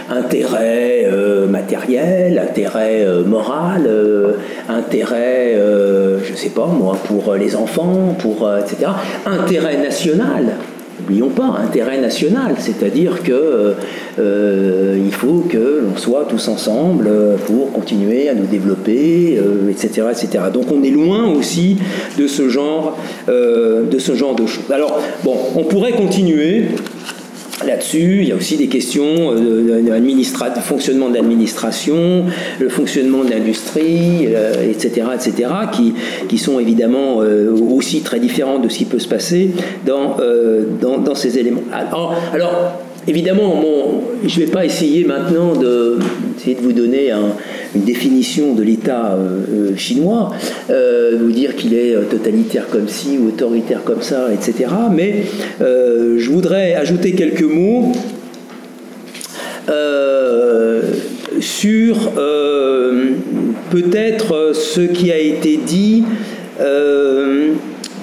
intérêt euh, matériel, intérêt euh, moral, euh, intérêt, je ne sais pas moi, pour les enfants, pour, etc. Intérêt national. N'oublions pas, intérêt national, c'est-à-dire que euh, euh, il faut que l'on soit tous ensemble euh, pour continuer à nous développer, etc., etc. Donc on est loin aussi de ce genre, de ce genre de choses. Alors bon, on pourrait continuer là-dessus. Il y a aussi des questions euh, de, fonctionnement de l'administration, le fonctionnement de l'industrie, etc., euh, etc., qui, qui sont évidemment euh, aussi très différents de ce qui peut se passer dans, dans, ces éléments. alors Évidemment, je ne vais pas essayer maintenant de, de vous donner une définition de l'État euh, euh, chinois, euh, vous dire qu'il est totalitaire comme ci ou autoritaire comme ça, etc. Mais je voudrais ajouter quelques mots sur peut-être ce qui a été dit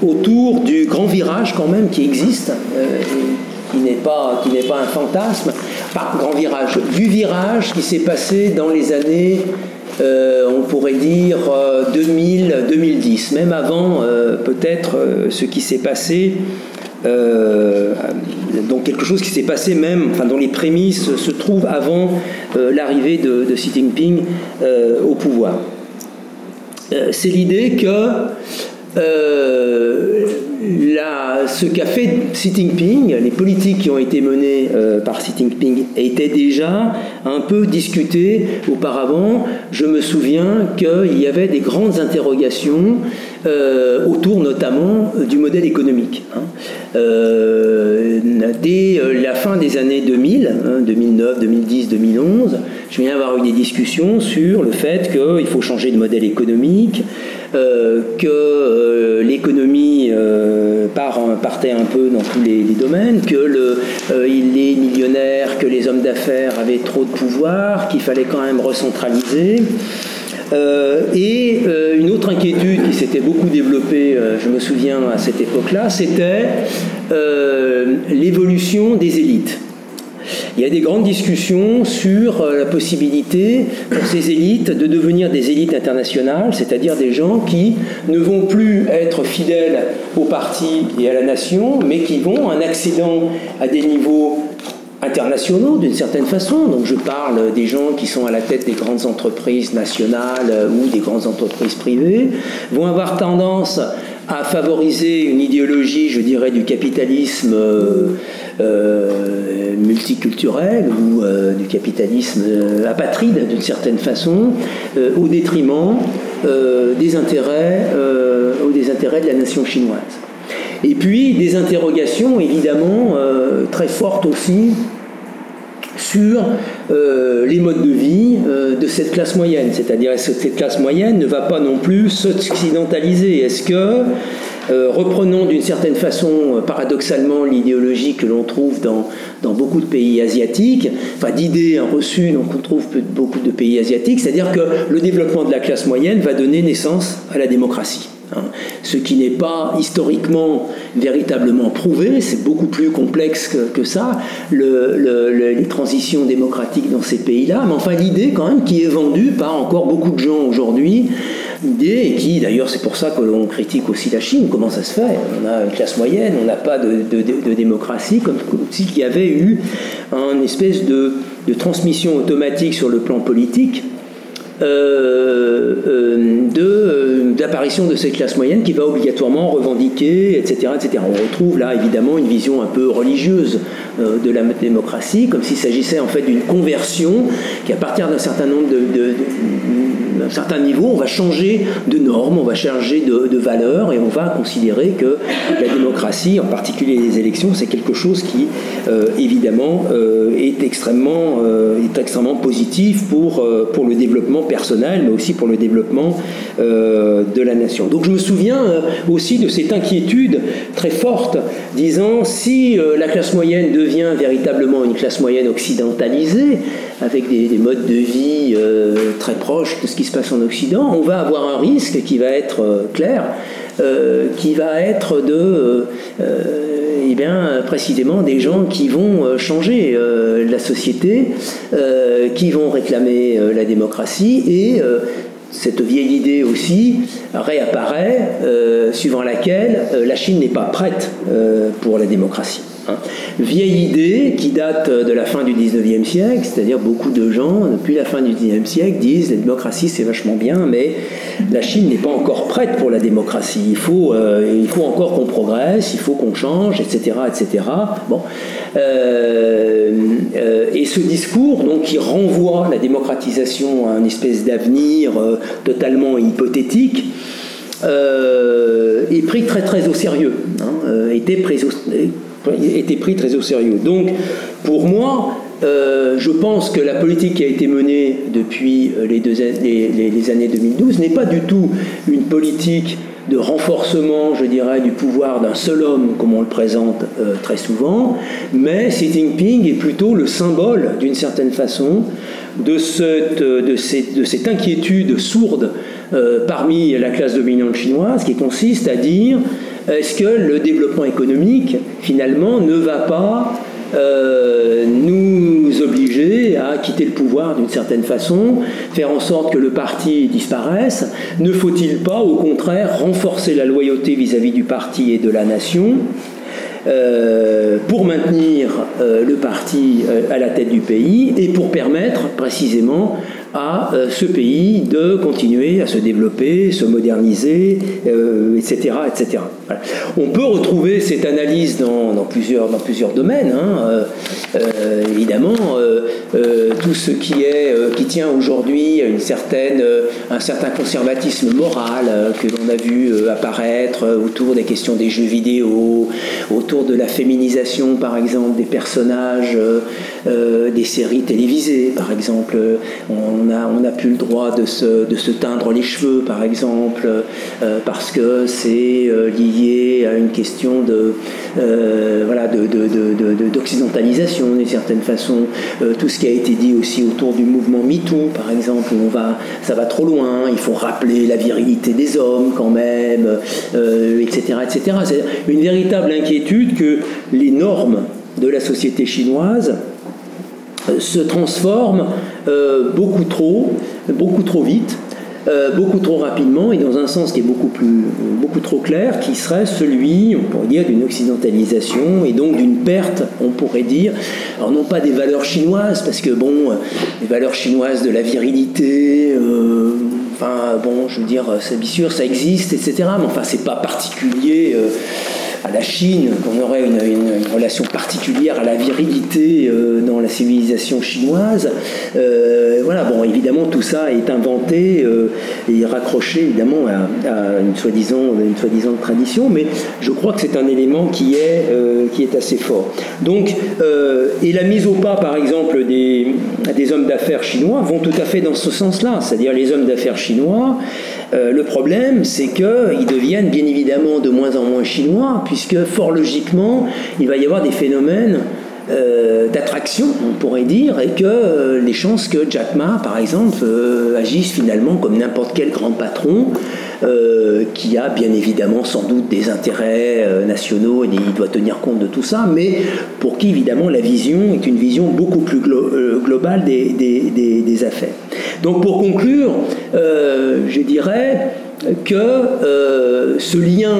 autour du grand virage quand même qui existe qui n'est pas, qui n'est pas un fantasme, par grand virage, du virage qui s'est passé dans les années, euh, on pourrait dire 2000, euh, 2010, même avant euh, peut-être ce qui s'est passé. donc quelque chose qui s'est passé même, enfin dont les prémices se trouvent avant l'arrivée de, Xi Jinping au pouvoir. C'est l'idée que ce qu'a fait Xi Jinping, les politiques qui ont été menées euh, par Xi Jinping étaient déjà un peu discutées auparavant. Je me souviens qu'il y avait des grandes interrogations euh, autour notamment du modèle économique. Hein. Euh, dès la fin des années 2000, 2009, 2010, 2011, je viens d'avoir eu des discussions sur le fait qu'il faut changer de modèle économique, que l'économie partait un peu dans tous les, domaines, que le, euh, les millionnaires, que les hommes d'affaires avaient trop de pouvoir, qu'il fallait quand même recentraliser. Euh, et euh, une autre inquiétude qui s'était beaucoup développée, je me souviens à cette époque-là, c'était l'évolution des élites. Il y a des grandes discussions sur euh, la possibilité pour ces élites de devenir des élites internationales, c'est-à-dire des gens qui ne vont plus être fidèles au parti et à la nation, mais qui vont en accédant à des niveaux internationaux d'une certaine façon. Donc je parle des gens qui sont à la tête des grandes entreprises nationales euh, ou des grandes entreprises privées, vont avoir tendance à favoriser une idéologie, je dirais, du capitalisme euh, euh, multiculturel ou euh, du capitalisme apatride d'une certaine façon, au détriment des intérêts, ou des intérêts de la nation chinoise. Et puis des interrogations évidemment très fortes aussi sur euh, les modes de vie euh, de cette classe moyenne. C'est-à-dire, est-ce que cette classe moyenne ne va pas non plus s'occidentaliser? Est-ce que, euh, reprenons d'une certaine façon, paradoxalement, l'idéologie que l'on trouve dans, beaucoup de pays asiatiques, enfin d'idées reçues qu'on trouve beaucoup de pays asiatiques, c'est-à-dire que le développement de la classe moyenne va donner naissance à la démocratie Hein. Ce qui n'est pas historiquement véritablement prouvé, c'est beaucoup plus complexe que, ça, les transitions démocratiques dans ces pays-là, mais enfin l'idée quand même qui est vendue par encore beaucoup de gens aujourd'hui, idée et qui d'ailleurs c'est pour ça que l'on critique aussi la Chine, comment ça se fait? On a une classe moyenne, on n'a pas de, démocratie, comme, s'il y avait eu une espèce de transmission automatique sur le plan politique euh, euh, euh, d'apparition de, cette classe moyenne qui va obligatoirement revendiquer, etc., etc. On retrouve là évidemment une vision un peu religieuse de la démocratie, comme s'il s'agissait en fait d'une conversion qui, à partir d'un certain nombre de, d'un certain niveau, on va changer de normes, on va changer de, valeurs et on va considérer que la démocratie, en particulier les élections, c'est quelque chose qui, évidemment, est, extrêmement, est extrêmement positif pour, pour le développement personnel, mais aussi pour le développement euh, de la nation. Donc je me souviens euh, aussi de cette inquiétude très forte, disant si euh, la classe moyenne devient véritablement une classe moyenne occidentalisée, avec des, modes de vie très proches de ce qui se passe en Occident, on va avoir un risque qui va être clair, qui va être de eh bien, précisément des gens qui vont euh, changer euh, la société, euh, qui vont réclamer la démocratie et cette vieille idée aussi réapparaît, suivant laquelle la Chine n'est pas prête pour la démocratie. Hein. Vieille idée qui date de la fin du 19e siècle, c'est-à-dire beaucoup de gens, depuis la fin du 19e siècle, disent la démocratie c'est vachement bien, mais la Chine n'est pas encore prête pour la démocratie. Il faut, euh, il faut encore qu'on progresse, il faut qu'on change, etc. etc. Bon. Euh, euh, et ce discours, donc, qui renvoie la démocratisation à une espèce d'avenir totalement hypothétique, est pris très très au sérieux, hein, était était pris très au sérieux. Donc, pour moi, euh, je pense que la politique qui a été menée depuis euh, les, années 2012 n'est pas du tout une politique de renforcement, je dirais, du pouvoir d'un seul homme, comme on le présente euh, très souvent, mais Xi Jinping est plutôt le symbole, d'une certaine façon, de cette, cette, de cette inquiétude sourde parmi la classe dominante chinoise qui consiste à dire est-ce que le développement économique, finalement, ne va pas euh, nous obliger à quitter le pouvoir d'une certaine façon, faire en sorte que le parti disparaisse? Ne faut-il pas, au contraire, renforcer la loyauté vis-à-vis du parti et de la nation? Euh, pour maintenir euh, le parti à la tête du pays et pour permettre précisément à euh, ce pays de continuer à se développer, se moderniser, etc. Euh, etc. On peut retrouver cette analyse dans, plusieurs, dans plusieurs domaines. Hein. Euh, évidemment, tout ce qui, est, qui tient aujourd'hui à une certaine, un certain conservatisme moral que l'on a vu apparaître autour des questions des jeux vidéo, autour de la féminisation, par exemple, des personnages des séries télévisées, par exemple. On, on n'a plus le droit de se, de teindre les cheveux, par exemple, euh, parce que c'est euh, lié à une question de, euh, voilà, d'occidentalisation d'une certaine façon. tout ce qui a été dit aussi autour du mouvement MeToo, par exemple, on va, ça va trop loin, il faut rappeler la virilité des hommes quand même, etc. etc. C'est une véritable inquiétude que les normes de la société chinoise se transforme euh, beaucoup trop, beaucoup trop vite, euh, beaucoup trop rapidement et dans un sens qui est beaucoup, plus, beaucoup trop clair, qui serait celui, on pourrait dire, d'une occidentalisation et donc d'une perte, on pourrait dire, alors non pas des valeurs chinoises, parce que bon, les valeurs chinoises de la virilité, euh, enfin bon, je veux dire, c'est bien sûr, ça existe, etc., mais enfin, c'est pas particulier à la Chine, qu'on aurait une, relation particulière à la virilité euh, dans la civilisation chinoise. Euh, voilà, bon, évidemment, tout ça est inventé euh, et raccroché évidemment à, une soi-disant soi-disant tradition, mais je crois que c'est un élément qui est, qui est assez fort. Donc, et la mise au pas, par exemple, des hommes d'affaires chinois vont tout à fait dans ce sens-là, c'est-à-dire les hommes d'affaires chinois. Le problème, c'est qu'ils deviennent bien évidemment de moins en moins chinois, puisque fort logiquement, il va y avoir des phénomènes euh, d'attraction, on pourrait dire, et que euh, les chances que Jack Ma, par exemple, euh, agisse finalement comme n'importe quel grand patron, qui a bien évidemment sans doute des intérêts nationaux et il doit tenir compte de tout ça, mais pour qui évidemment la vision est une vision beaucoup plus globale des, affaires. Donc pour conclure, je dirais que ce lien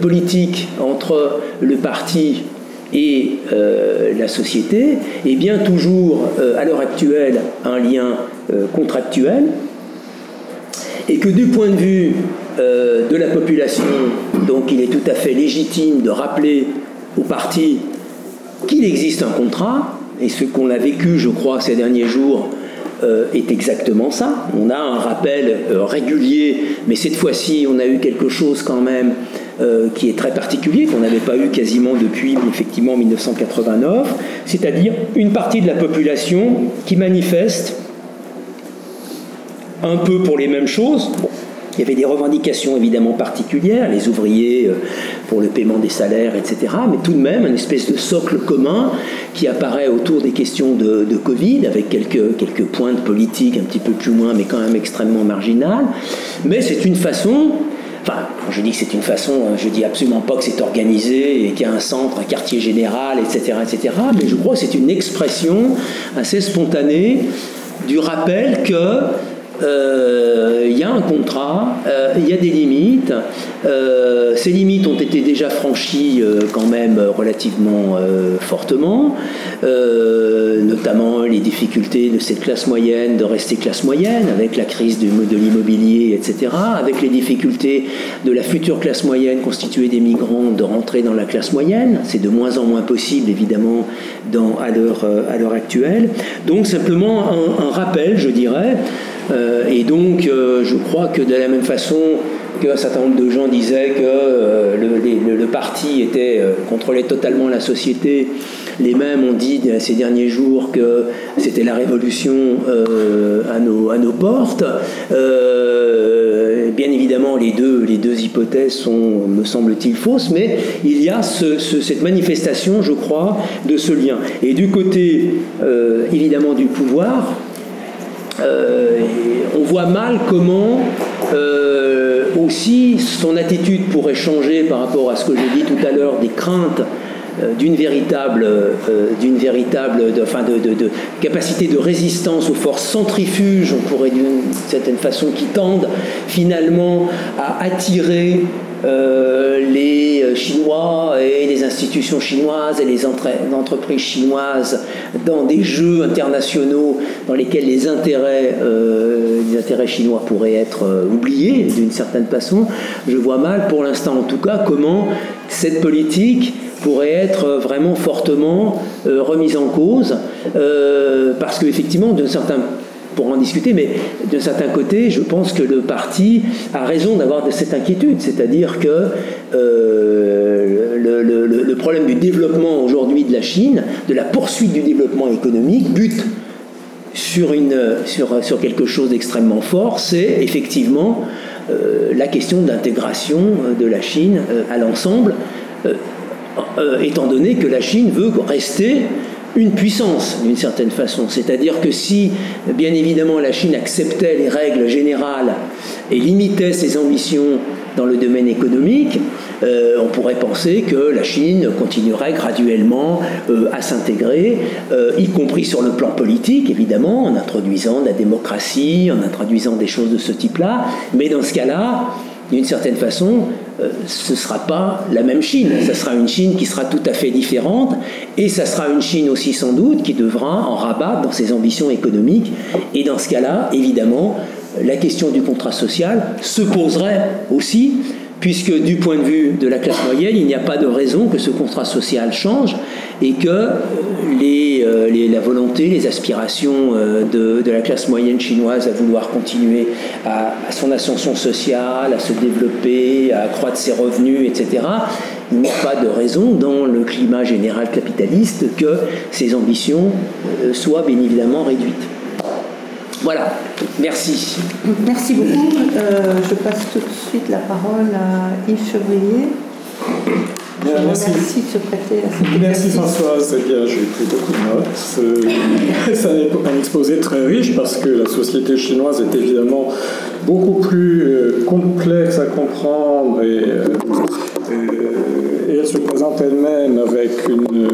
politique entre le parti et euh, la société est bien toujours, euh, à l'heure actuelle, un lien euh, contractuel, et que du point de vue de la population, donc il est tout à fait légitime de rappeler au parti qu'il existe un contrat, et ce qu'on a vécu, je crois, ces derniers jours, est exactement ça. On a un rappel régulier, mais cette fois-ci, on a eu quelque chose quand même euh, qui est très particulier, qu'on n'avait pas eu quasiment depuis effectivement 1989, c'est-à-dire une partie de la population qui manifeste un peu pour les mêmes choses. il y avait des revendications évidemment particulières, les ouvriers euh, pour le paiement des salaires, etc. Mais tout de même, une espèce de socle commun qui apparaît autour des questions de, de Covid, avec quelques, quelques pointes politiques un petit peu plus loin, mais quand même extrêmement marginales. Mais c'est une façon Enfin, quand je dis que c'est une façon, euh, je dis absolument pas que c'est organisé et qu'il y a un centre, un quartier général, etc., etc. Mais je crois que c'est une expression assez spontanée du rappel que euh, il y a un contrat, euh, il y a des limites. Euh, ces limites ont été déjà franchies quand même relativement fortement, notamment les difficultés de cette classe moyenne de rester classe moyenne avec la crise de l'immobilier, etc., avec les difficultés de la future classe moyenne constituée des migrants de rentrer dans la classe moyenne. C'est de moins en moins possible, évidemment, dans, à l'heure actuelle. Donc simplement un rappel, je dirais, euh, et donc, euh, je crois que de la même façon qu'un certain nombre de gens disaient que euh, le, parti était, contrôlait totalement la société, les mêmes ont dit ces derniers jours que c'était la révolution à, nos, à nos portes. bien évidemment, les deux, les deux hypothèses sont, me semble-t-il, fausses, mais il y a cette manifestation, je crois, de ce lien. Et du côté, évidemment, du pouvoir, euh, on voit mal comment euh, aussi son attitude pourrait changer par rapport à ce que j'ai dit tout à l'heure des craintes d'une véritable, d'une véritable de, enfin de, capacité de résistance aux forces centrifuges, on pourrait d'une certaine façon, qui tendent finalement à attirer euh, les euh, Chinois et les institutions chinoises et les entreprises chinoises dans des jeux internationaux dans lesquels les intérêts, euh, les intérêts chinois pourraient être oubliés d'une certaine façon, je vois mal pour l'instant en tout cas comment cette politique pourrait être vraiment fortement remise en cause, parce qu'effectivement, d'un certain pour en discuter, mais de certains côtés, je pense que le parti a raison d'avoir cette inquiétude, c'est-à-dire que euh, le, problème du développement aujourd'hui de la Chine, de la poursuite du développement économique, bute sur, une, sur, sur quelque chose d'extrêmement fort, c'est effectivement euh, la question d'intégration de la Chine euh, à l'ensemble, étant donné que la Chine veut rester une puissance d'une certaine façon. C'est-à-dire que si, bien évidemment, la Chine acceptait les règles générales et limitait ses ambitions dans le domaine économique, euh, on pourrait penser que la Chine continuerait graduellement euh, à s'intégrer, euh, y compris sur le plan politique, évidemment, en introduisant la démocratie, en introduisant des choses de ce type-là. Mais dans ce cas-là, d'une certaine façon, euh, ce ne sera pas la même Chine. Ce sera une Chine qui sera tout à fait différente et ça sera une Chine aussi sans doute qui devra en rabattre dans ses ambitions économiques. Et dans ce cas-là, évidemment, la question du contrat social se poserait aussi puisque du point de vue de la classe moyenne, il n'y a pas de raison que ce contrat social change et que euh, euh, la volonté, les aspirations euh, de, la classe moyenne chinoise à vouloir continuer à, son ascension sociale, à se développer, à accroître ses revenus, etc., il n'y a pas de raison dans le climat général capitaliste que ces ambitions soient bien évidemment réduites. Voilà, merci. Merci beaucoup. je passe tout de suite la parole à Yves Chevrier. merci. de se prêter à cette Merci Françoise, eh bien, j'ai pris beaucoup de notes. C'est un exposé très riche parce que la société chinoise est évidemment beaucoup plus euh, complexe à comprendre et, euh, et elle se présente elle-même avec une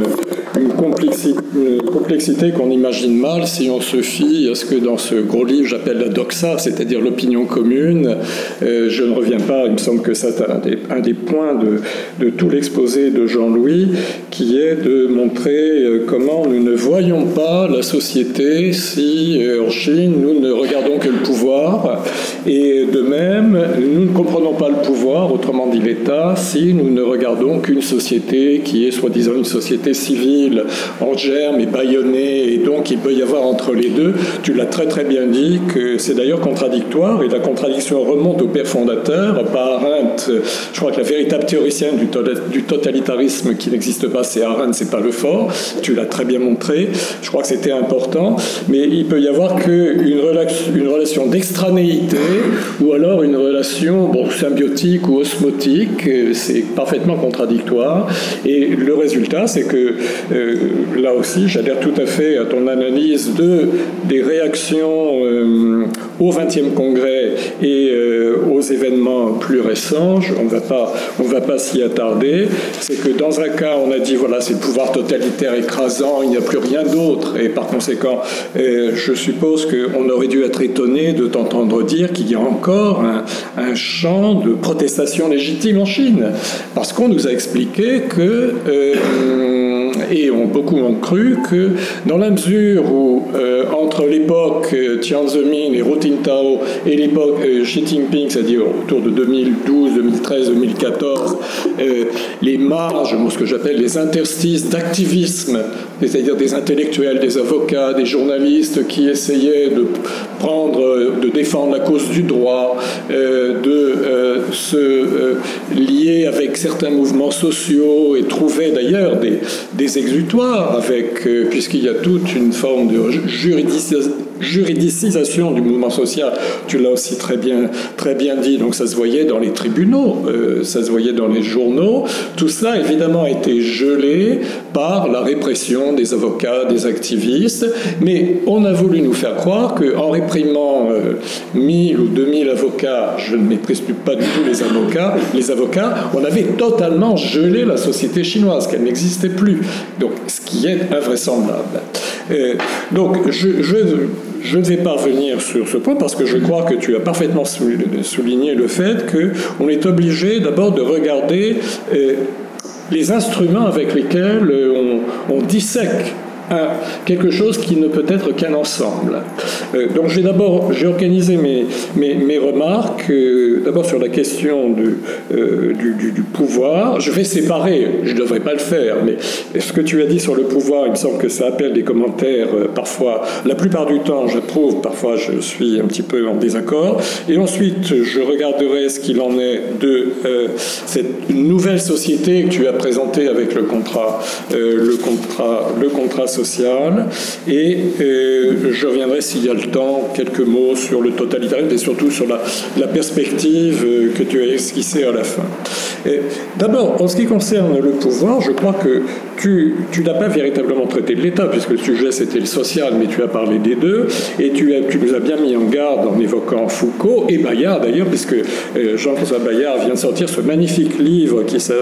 complexité qu'on imagine mal si on se fie à ce que dans ce gros livre j'appelle la doxa, c'est-à-dire l'opinion commune. Euh, je ne reviens pas, il me semble que c'est un des, un des points de, de tout l'exposé de Jean-Louis, qui est de montrer euh, comment nous ne voyons pas la société si euh, en Chine nous ne regardons que le pouvoir, et de même nous ne comprenons pas le pouvoir, autrement dit l'État, si nous ne regardons qu'une société qui est soi-disant une société civile en germe et bâillonné, et donc il peut y avoir entre les deux, tu l'as très très bien dit, que c'est d'ailleurs contradictoire, et la contradiction remonte au père fondateur, par Arendt. Je crois que la véritable théoricienne du, du totalitarisme qui n'existe pas, c'est Arendt, c'est pas le fort, tu l'as très bien montré, je crois que c'était important, mais il peut y avoir qu'une relation, d'extranéité, ou alors une relation symbiotique ou osmotique, c'est parfaitement contradictoire, et le résultat, c'est que euh, là aussi, j'adhère tout à fait à ton analyse de, des réactions euh, au 20e congrès et euh, aux événements plus récents. On on va pas s'y attarder. C'est que dans un cas, on a dit voilà, c'est le pouvoir totalitaire écrasant, il n'y a plus rien d'autre. Et par conséquent, je suppose qu'on aurait dû être étonné de t'entendre dire qu'il y a encore un, un, champ de protestation légitime en Chine. Parce qu'on nous a expliqué que et ont, beaucoup ont cru que dans la mesure où euh, entre l'époque euh, Tian Zemin et Hu Jintao et l'époque euh, Xi Jinping, c'est-à-dire autour de 2012, 2013, 2014, les marges, ce que j'appelle les interstices d'activisme, c'est-à-dire des intellectuels, des avocats, des journalistes qui essayaient de prendre, de défendre la cause du droit, de se lier avec certains mouvements sociaux et trouver d'ailleurs des, exutoires, avec, euh, puisqu'il y a toute une forme de juridicisation du mouvement social. Tu l'as aussi très bien, très bien dit, donc ça se voyait dans les tribunaux, euh, ça se voyait dans les journaux. Tout cela, évidemment, a été gelé par la répression des avocats, des activistes, mais on a voulu nous faire croire qu'en réprimant euh, 1000 ou 2000 avocats, je ne plus pas du tout les avocats, les avocats, on avait totalement gelé la société chinoise, qu'elle n'existait plus. Donc, ce qui est invraisemblable. Euh, donc, je, je, ne vais pas revenir sur ce point parce que je crois que tu as parfaitement souligné le fait qu'on est obligé d'abord de regarder euh, les instruments avec lesquels on, on dissèque à quelque chose qui ne peut être qu'un ensemble. Euh, donc j'ai d'abord j'ai organisé mes, mes, mes remarques euh, d'abord sur la question du, euh, du, du, pouvoir. Je vais séparer, je ne devrais pas le faire, mais ce que tu as dit sur le pouvoir, il me semble que ça appelle des commentaires parfois, la plupart du temps j'approuve, parfois je suis un petit peu en désaccord. Et ensuite je regarderai ce qu'il en est de cette nouvelle société que tu as présentée avec le contrat, le contrat, le contrat sociale. Et euh, je reviendrai, s'il y a le temps, quelques mots sur le totalitarisme et surtout sur la, la perspective euh, que tu as esquissée à la fin. D'abord, en ce qui concerne le pouvoir, je crois que tu, tu n'as pas véritablement traité de l'État, puisque le sujet c'était le social, mais tu as parlé des deux, et tu, tu nous as bien mis en garde en évoquant Foucault et Bayard d'ailleurs, puisque euh, Jean-François Bayard vient de sortir ce magnifique livre qui s'est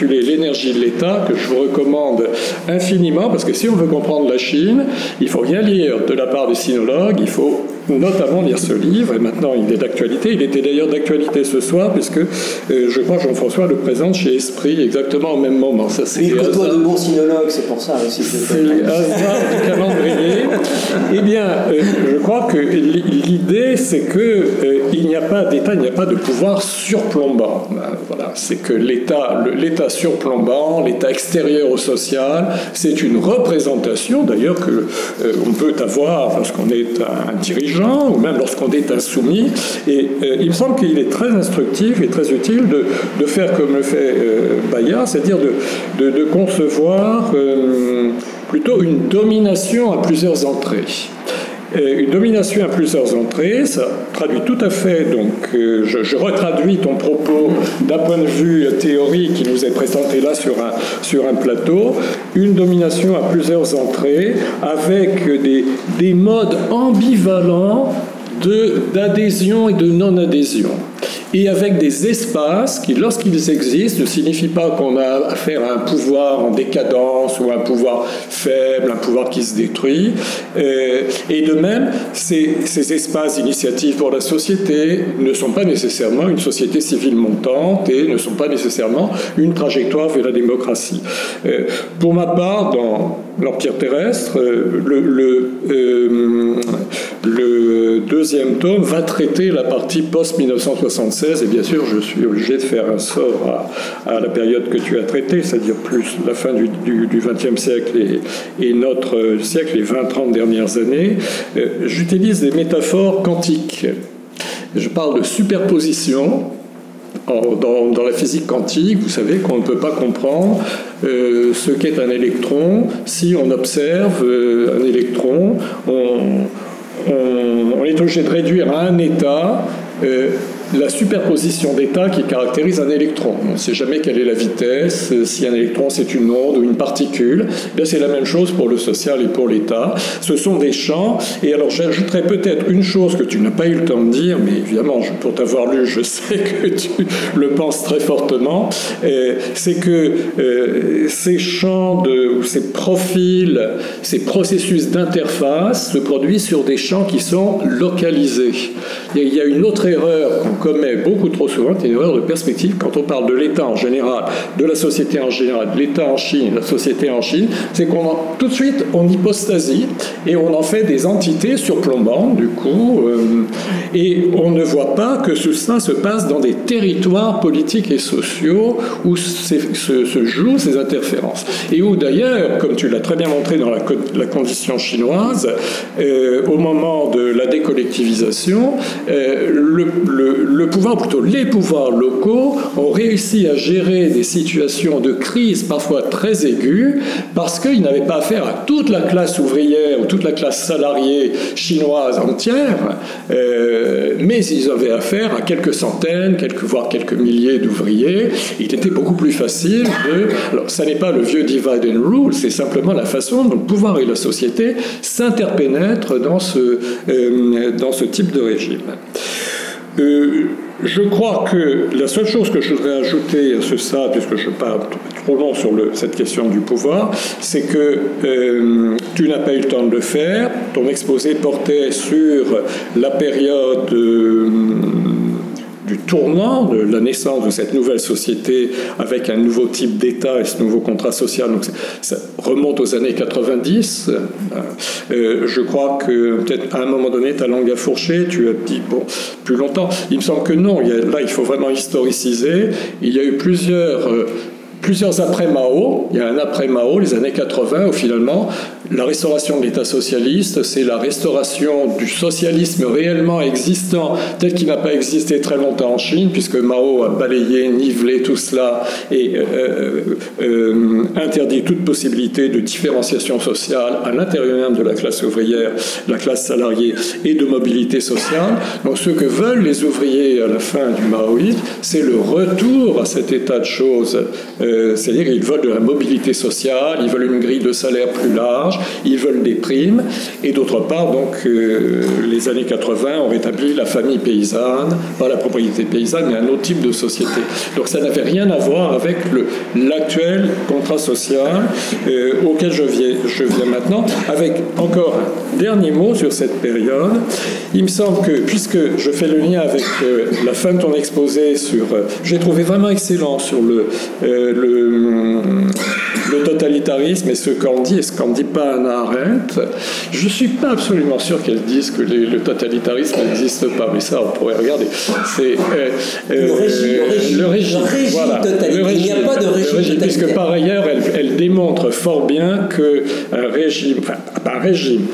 L'énergie de l'État, que je vous recommande infiniment, parce que si on veut comprendre la Chine, il faut rien lire de la part des sinologues, il faut notamment lire ce livre, et maintenant il est d'actualité. Il était d'ailleurs d'actualité ce soir, puisque euh, je crois Jean-François le présente chez Esprit exactement au même moment. Ça, c'est il côtoie de bons sinologues, c'est pour ça aussi. C'est hasard du calendrier. eh bien, euh, je crois que l'idée, c'est qu'il euh, n'y a pas d'État, il n'y a pas de pouvoir surplombant. Voilà, c'est que l'État, l'État surplombant, l'État extérieur au social, c'est une représentation d'ailleurs que on peut avoir lorsqu'on est un dirigeant ou même lorsqu'on est insoumis. Et euh, il me semble qu'il est très instructif et très utile de, de faire comme le fait euh, Bayard, c'est-à-dire de, de, concevoir euh, plutôt une domination à plusieurs entrées. Une domination à plusieurs entrées, ça traduit tout à fait, donc je, je, retraduis ton propos d'un point de vue théorique qui nous est présenté là sur un, sur un plateau, une domination à plusieurs entrées avec des, des modes ambivalents d'adhésion et de non-adhésion et avec des espaces qui, lorsqu'ils existent, ne signifient pas qu'on a affaire à un pouvoir en décadence ou un pouvoir faible, un pouvoir qui se détruit. Euh, et de même, ces, ces espaces d'initiative pour la société ne sont pas nécessairement une société civile montante et ne sont pas nécessairement une trajectoire vers la démocratie. Euh, pour ma part, dans l'Empire terrestre, euh, le, deuxième tome va traiter la partie post-1967 et bien sûr, je suis obligé de faire un sort à, la période que tu as traitée, c'est-à-dire plus la fin du XXe siècle et, notre siècle, les 20-30 dernières années. Euh, j'utilise des métaphores quantiques. Je parle de superposition, dans, la physique quantique, vous savez qu'on ne peut pas comprendre euh, ce qu'est un électron si on observe euh, un électron. On, on, est obligé de réduire à un état la superposition d'états qui caractérise un électron. On ne sait jamais quelle est la vitesse, euh, si un électron c'est une onde ou une particule. Eh c'est la même chose pour le social et pour l'état. Ce sont des champs. Et alors j'ajouterais peut-être une chose que tu n'as pas eu le temps de dire, mais évidemment, pour t'avoir lu, je sais que tu le penses très fortement. Euh, c'est que euh, ces champs, de, ces profils, ces processus d'interface se produisent sur des champs qui sont localisés. Il y a une autre erreur commet beaucoup trop souvent, une erreur de perspective. Quand on parle de l'État en général, de la société en général, de l'État en Chine, de la société en Chine, c'est qu'on tout de suite on hypostasie et on en fait des entités surplombantes du coup, euh, et on ne voit pas que tout cela se passe dans des territoires politiques et sociaux où se, jouent ces interférences. Et où d'ailleurs, comme tu l'as très bien montré dans la, condition chinoise, euh, au moment de la décollectivisation, euh, le le pouvoir, plutôt les pouvoirs locaux, ont réussi à gérer des situations de crise parfois très aiguës parce qu'ils n'avaient pas affaire à toute la classe ouvrière ou toute la classe salariée chinoise entière, euh, mais ils avaient affaire à quelques centaines, quelques, voire quelques milliers d'ouvriers. Il était beaucoup plus facile de... Alors, ça n'est pas le vieux divide and rule, c'est simplement la façon dont le pouvoir et la société s'interpénètrent dans euh, dans ce type de régime. Euh, je crois que la seule chose que je voudrais ajouter à ce stade, puisque je parle trop long sur cette question du pouvoir, c'est que euh, tu n'as pas eu le temps de le faire. Ton exposé portait sur la période. Euh, du tournant, de la naissance de cette nouvelle société avec un nouveau type d'État et ce nouveau contrat social. Donc ça remonte aux années 90. Euh, je crois que peut-être à un moment donné, ta langue a fourché, tu as dit, bon, plus longtemps. Il me semble que non, là, il faut vraiment historiciser. Il y a eu plusieurs... Euh, plusieurs après Mao. Il y a un après Mao, les années 80, où finalement la restauration de l'État socialiste, c'est la restauration du socialisme réellement existant, tel qu'il n'a pas existé très longtemps en Chine, puisque Mao a balayé, nivelé tout cela et euh, euh, euh, interdit toute possibilité de différenciation sociale à l'intérieur même de la classe ouvrière, la classe salariée et de mobilité sociale. Donc ce que veulent les ouvriers à la fin du maoïsme, c'est le retour à cet état de choses, c'est-à-dire qu'ils veulent de la mobilité sociale, ils veulent une grille de salaire plus large, ils veulent des primes, et d'autre part, donc, euh, les années 80 ont rétabli la famille paysanne, pas la propriété paysanne, mais un autre type de société. Donc ça n'avait rien à voir avec l'actuel contrat social euh, auquel je viens, je viens maintenant, avec encore un dernier mot sur cette période. Il me semble que, puisque je fais le lien avec euh, la fin de ton exposé sur... J'ai trouvé vraiment excellent sur le, le, le totalitarisme et ce qu'en dit et ce qu'en dit pas Hannah Arendt. Je ne suis pas absolument sûr qu'elle dise que le totalitarisme n'existe pas, mais ça, on pourrait regarder. C'est euh, le, régime, le, régime, voilà, le régime, Il n'y a pas de régime, régime Puisque par ailleurs, elle, elle, démontre fort bien qu'un régime, enfin pas un régime,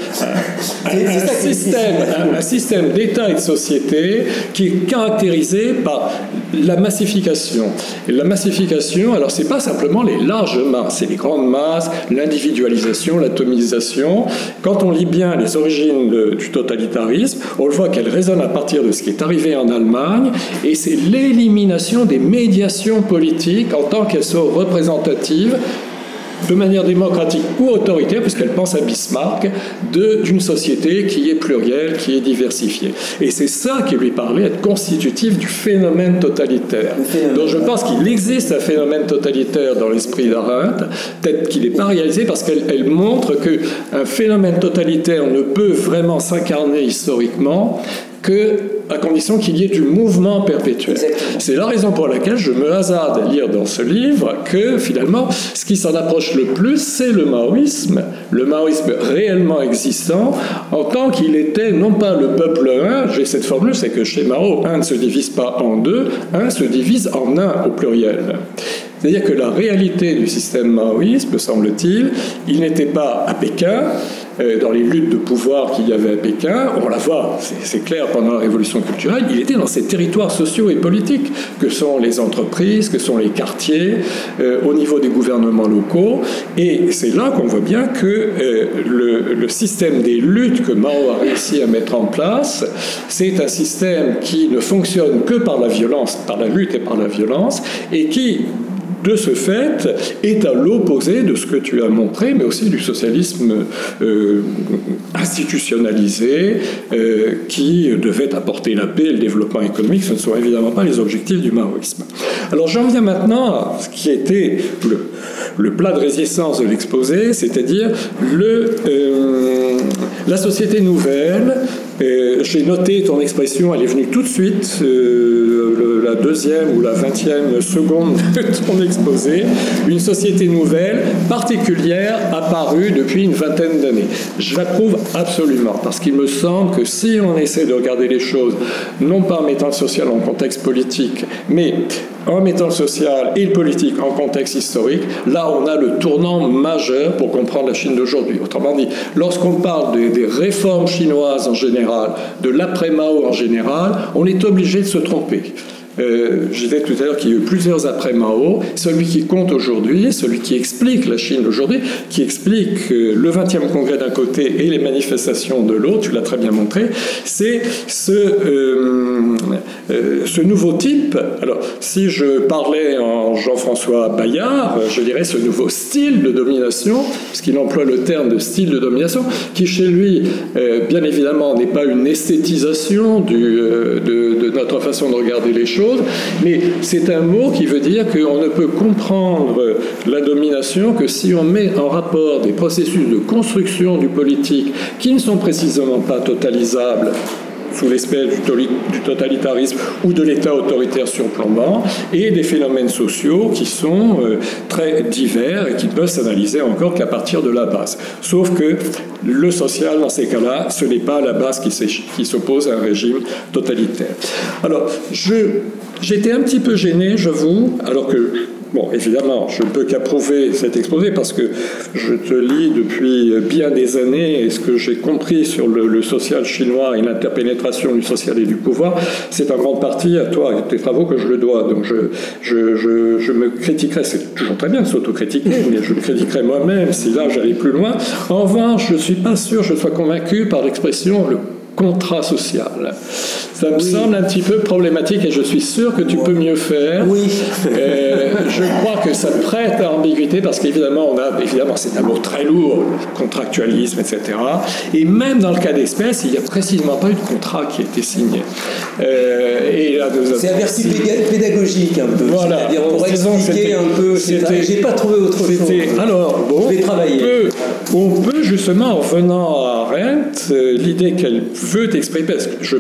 un, système, un, système d'État et de société qui est caractérisé par la massification. La massification, alors c'est pas simplement les larges masses, c'est les grandes masses, l'individualisation, l'atomisation. Quand on lit bien les origines du totalitarisme, on voit qu'elle résonne à partir de ce qui est arrivé en Allemagne, et c'est l'élimination des médiations politiques en tant qu'elles sont représentatives de manière démocratique ou autoritaire, puisqu'elle pense à Bismarck, d'une société qui est plurielle, qui est diversifiée. Et c'est ça qui lui parlait être constitutif du phénomène totalitaire. Donc je pense qu'il existe un phénomène totalitaire dans l'esprit d'Arendt, peut-être qu'il n'est pas réalisé parce qu'elle montre qu'un phénomène totalitaire ne peut vraiment s'incarner historiquement que à condition qu'il y ait du mouvement perpétuel. C'est la raison pour laquelle je me hasarde à lire dans ce livre que finalement, ce qui s'en approche le plus, c'est le maoïsme, le maoïsme réellement existant, en tant qu'il était non pas le peuple un, j'ai cette formule, c'est que chez Mao, un ne se divise pas en deux, un se divise en un au pluriel. C'est-à-dire que la réalité du système maoïste, me semble-t-il, il n'était pas à Pékin, euh, dans les luttes de pouvoir qu'il y avait à Pékin, on la voit, c'est clair, pendant la révolution culturelle, il était dans ces territoires sociaux et politiques, que sont les entreprises, que sont les quartiers, euh, au niveau des gouvernements locaux. Et c'est là qu'on voit bien que euh, le, le, système des luttes que Mao a réussi à mettre en place, c'est un système qui ne fonctionne que par la violence, par la lutte et par la violence, et qui de ce fait, est à l'opposé de ce que tu as montré, mais aussi du socialisme euh, institutionnalisé euh, qui devait apporter la paix et le développement économique. Ce ne sont évidemment pas les objectifs du maoïsme. Alors j'en viens maintenant à ce qui était le, le plat de résistance de l'exposé, c'est-à-dire euh, la société nouvelle. J'ai noté ton expression, elle est venue tout de suite la deuxième ou la vingtième seconde de ton exposé, une société nouvelle, particulière, apparue depuis une vingtaine d'années. Je l'approuve absolument, parce qu'il me semble que si on essaie de regarder les choses, non pas en mettant le social en contexte politique, mais en mettant le social et le politique en contexte historique, là on a le tournant majeur pour comprendre la Chine d'aujourd'hui. Autrement dit, lorsqu'on parle des, des, réformes chinoises en général, de l'après-Mao en général, on est obligé de se tromper. Euh, je disais tout à l'heure qu'il y a eu plusieurs après Mao. Celui qui compte aujourd'hui, celui qui explique la Chine d'aujourd'hui, qui explique le 20e congrès d'un côté et les manifestations de l'autre, tu l'as très bien montré, c'est ce, euh, euh, nouveau type. Alors, si je parlais en Jean-François Bayard, je dirais ce nouveau style de domination, puisqu'il emploie le terme de style de domination, qui chez lui, bien évidemment, n'est pas une esthétisation de notre façon de regarder les choses mais c'est un mot qui veut dire qu'on ne peut comprendre la domination que si on met en rapport des processus de construction du politique qui ne sont précisément pas totalisables sous l'espèce du totalitarisme ou de l'État autoritaire surplombant, et des phénomènes sociaux qui sont euh, très divers et qui ne peuvent s'analyser encore qu'à partir de la base. Sauf que le social, dans ces cas-là, ce n'est pas la base qui s'oppose à un régime totalitaire. Alors, j'étais un petit peu gêné, j'avoue, alors que Bon, évidemment, je ne peux qu'approuver cet exposé parce que je te lis depuis bien des années et ce que j'ai compris sur le, social chinois et l'interpénétration du social et du pouvoir, c'est en grande partie à toi et tes travaux que je le dois. Donc je, je, je, me critiquerai, c'est toujours très bien de s'autocritiquer, mais je me critiquerai moi-même si là j'allais plus loin. En revanche, je ne suis pas sûr que je sois convaincu par l'expression le contrat social. Ça me semble un petit peu problématique et je suis sûr que tu peux mieux faire. Oui. Euh, je crois que ça prête à ambiguïté parce qu'évidemment, on a, évidemment, c'est un mot très lourd, contractualisme, etc. Et même dans le cas d'espèce, il n'y a précisément pas eu de contrat qui a été signé. Euh, et là, c'est un vertu pédagogique un peu. Voilà. Dire, pour expliquer un peu. J'ai pas trouvé autre chose. Alors, bon, je vais travailler. On peut, on peut justement, en venant à Arendt, euh, l'idée qu'elle veut exprimer, parce que je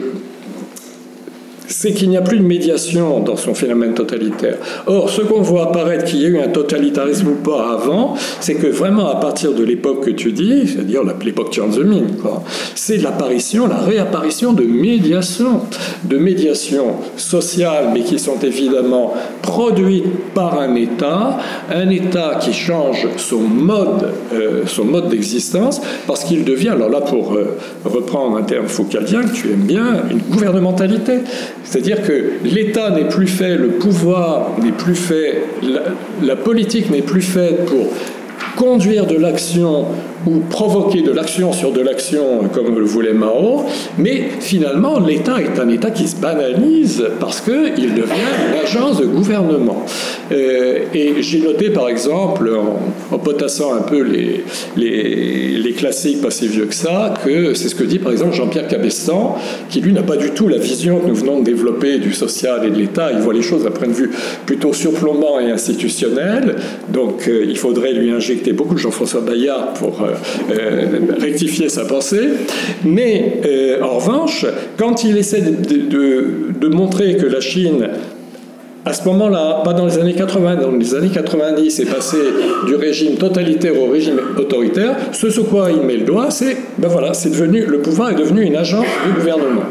c'est qu'il n'y a plus de médiation dans son phénomène totalitaire. Or, ce qu'on voit apparaître qu'il y a eu un totalitarisme ou pas avant, c'est que vraiment à partir de l'époque que tu dis, c'est-à-dire l'époque Tiananmen, c'est l'apparition, la réapparition de médiation, de médiation sociale, mais qui sont évidemment produites par un État, un État qui change son mode, euh, son mode d'existence, parce qu'il devient, alors là pour euh, reprendre un terme foucaldien que tu aimes bien, une gouvernementalité. C'est-à-dire que l'État n'est plus fait, le pouvoir n'est plus fait, la politique n'est plus faite pour conduire de l'action ou provoquer de l'action sur de l'action, comme le voulait Mao, mais finalement, l'État est un État qui se banalise parce qu'il devient une agence de gouvernement. Euh, et j'ai noté, par exemple, en, potassant un peu les, les, les, classiques pas si vieux que ça, que c'est ce que dit, par exemple, Jean-Pierre Cabestan, qui, lui, n'a pas du tout la vision que nous venons de développer du social et de l'État. Il voit les choses d'un point de vue plutôt surplombant et institutionnel. Donc, euh, il faudrait lui injecter beaucoup de Jean-François Bayard pour... Euh, euh, rectifier sa pensée. Mais euh, en revanche, quand il essaie de, montrer que la Chine à ce moment-là, pas dans les années 80, dans les années 90, est passé du régime totalitaire au régime autoritaire. Ce sur quoi il met le doigt, c'est ben voilà, le pouvoir est devenu une agence du gouvernement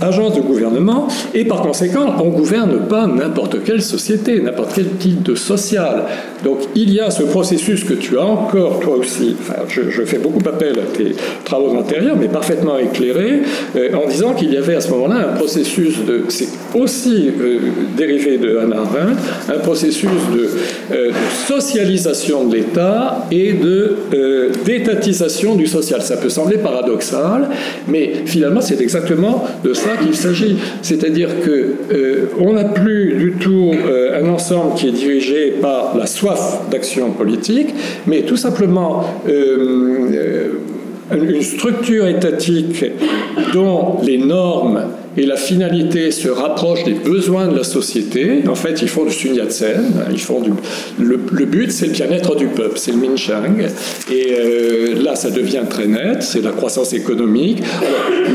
agence de gouvernement, et par conséquent, on ne gouverne pas n'importe quelle société, n'importe quel type de social. Donc il y a ce processus que tu as encore, toi aussi, je, fais beaucoup appel à tes travaux antérieurs, mais parfaitement éclairés, euh, en disant qu'il y avait à ce moment-là un processus de, c'est aussi euh, dérivé de Hannah Arendt, un processus de, euh, de socialisation de l'État et de d'étatisation du social. Ça peut sembler paradoxal, mais finalement c'est exactement de ça qu'il s'agit. C'est-à-dire qu'on euh, n'a plus du tout euh, un ensemble qui est dirigé par la soif d'action politique, mais tout simplement euh, une structure étatique dont les normes et la finalité se rapproche des besoins de la société. En fait, ils font du Sun Yat-sen, ils font du, le, but, c'est le bien-être du peuple, c'est le Minchang. Et euh, là, ça devient très net, c'est la croissance économique.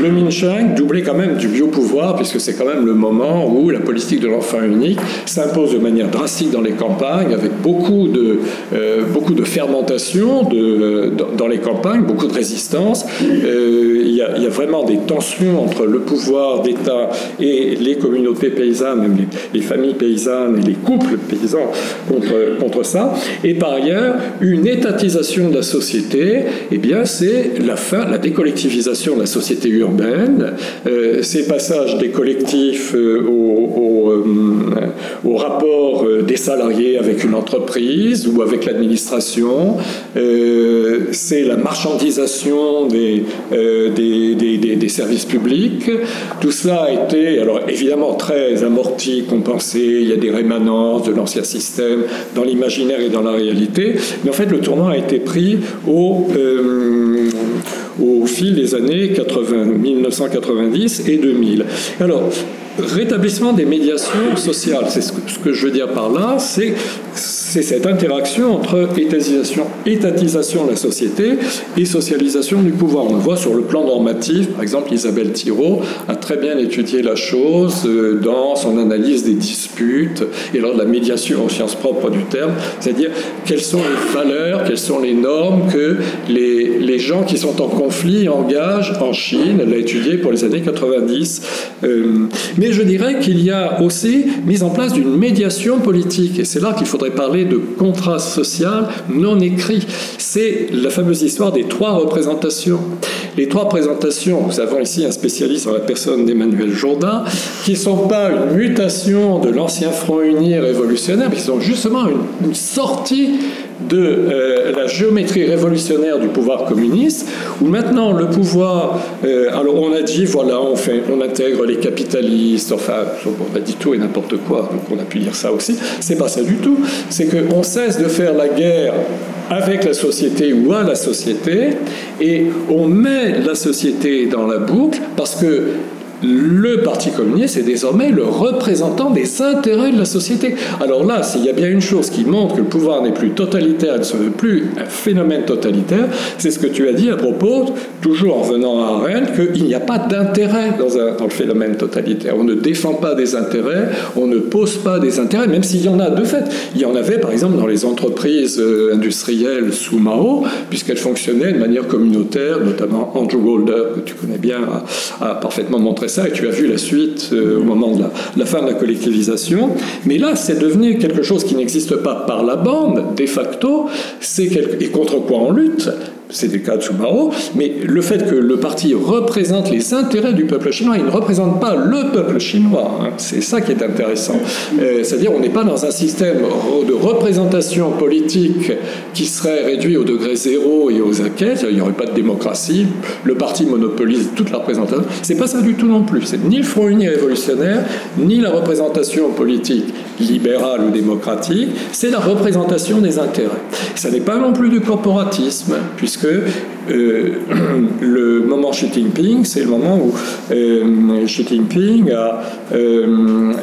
le Minchang, doublé quand même du biopouvoir, puisque c'est quand même le moment où la politique de l'enfant unique s'impose de manière drastique dans les campagnes, avec beaucoup de, euh, beaucoup de fermentation dans les campagnes, beaucoup de résistance. Euh, il y, y, a vraiment des tensions entre le pouvoir des et les communautés paysannes, même les, familles paysannes et les couples paysans contre, contre ça. Et par ailleurs, une étatisation de la société, eh bien, c'est la fin, la décollectivisation de la société urbaine, euh, ces passages des collectifs euh, au, euh, au, rapport des salariés avec une entreprise ou avec l'administration, c'est la marchandisation des, des, des, des, services publics, tout cela a été, alors évidemment, très amorti, compensé. Il y a des rémanences de l'ancien système dans l'imaginaire et dans la réalité. Mais en fait, le tournant a été pris au, euh, fil des années 80, 1990 et 2000. Alors, rétablissement des médiations sociales, c'est ce que je veux dire par là, c'est cette interaction entre étatisation, étatisation de la société et socialisation du pouvoir. On le voit sur le plan normatif, par exemple Isabelle Thiraud a très bien étudié la chose euh, dans son analyse des disputes et lors de la médiation au sciences propres du terme, c'est-à-dire quelles sont les valeurs, quelles sont les normes que les, gens qui sont en conflit engagent en Chine. Elle l'a étudié pour les années 90. Euh, mais je dirais qu'il y a aussi mise en place d'une médiation politique et c'est là qu'il faudrait parler de contrat social non écrit. C'est la fameuse histoire des trois représentations. Les trois représentations, nous avons ici un spécialiste en la personne d'Emmanuel Jourdain, qui ne sont pas une mutation de l'ancien Front uni révolutionnaire, mais qui sont justement une sortie de euh, la géométrie révolutionnaire du pouvoir communiste, où maintenant le pouvoir, euh, alors on a dit, voilà, on, on intègre les capitalistes, enfin, on a dit tout et n'importe quoi, donc on a pu dire ça aussi, c'est pas ça du tout, c'est qu'on cesse de faire la guerre avec la société ou à la société, et on met la société dans la boucle, parce que le Parti communiste est désormais le représentant des intérêts de la société. Alors là, s'il y a bien une chose qui montre que le pouvoir n'est plus totalitaire, ne serait plus un phénomène totalitaire, c'est ce que tu as dit à propos, toujours en venant à Rennes, qu'il n'y a pas d'intérêt dans, le phénomène totalitaire. On ne défend pas des intérêts, on ne pose pas des intérêts, même s'il y en a de fait. Il y en avait par exemple dans les entreprises euh, industrielles sous Mao, puisqu'elles fonctionnaient de manière communautaire, notamment Andrew Golder, que tu connais bien, a, a parfaitement montré et tu as vu la suite euh, au moment de la, fin de la collectivisation. Mais là, c'est devenu quelque chose qui n'existe pas par la bande, de facto, c'est et contre quoi on lutte? C'est des cas de mais le fait que le parti représente les intérêts du peuple chinois, il ne représente pas le peuple chinois. Hein. C'est ça qui est intéressant. Euh, c'est-à-dire, on n'est pas dans un système de représentation politique qui serait réduit au degré zéro et aux enquêtes. Il n'y aurait pas de démocratie. Le parti monopolise toute la représentation. C'est pas ça du tout non plus. C'est ni le Front uni révolutionnaire, ni la représentation politique libérale ou démocratique. C'est la représentation des intérêts. Ça n'est pas non plus du corporatisme, puisque que euh, le moment Xi Jinping, c'est le moment où euh, Xi Jinping a euh,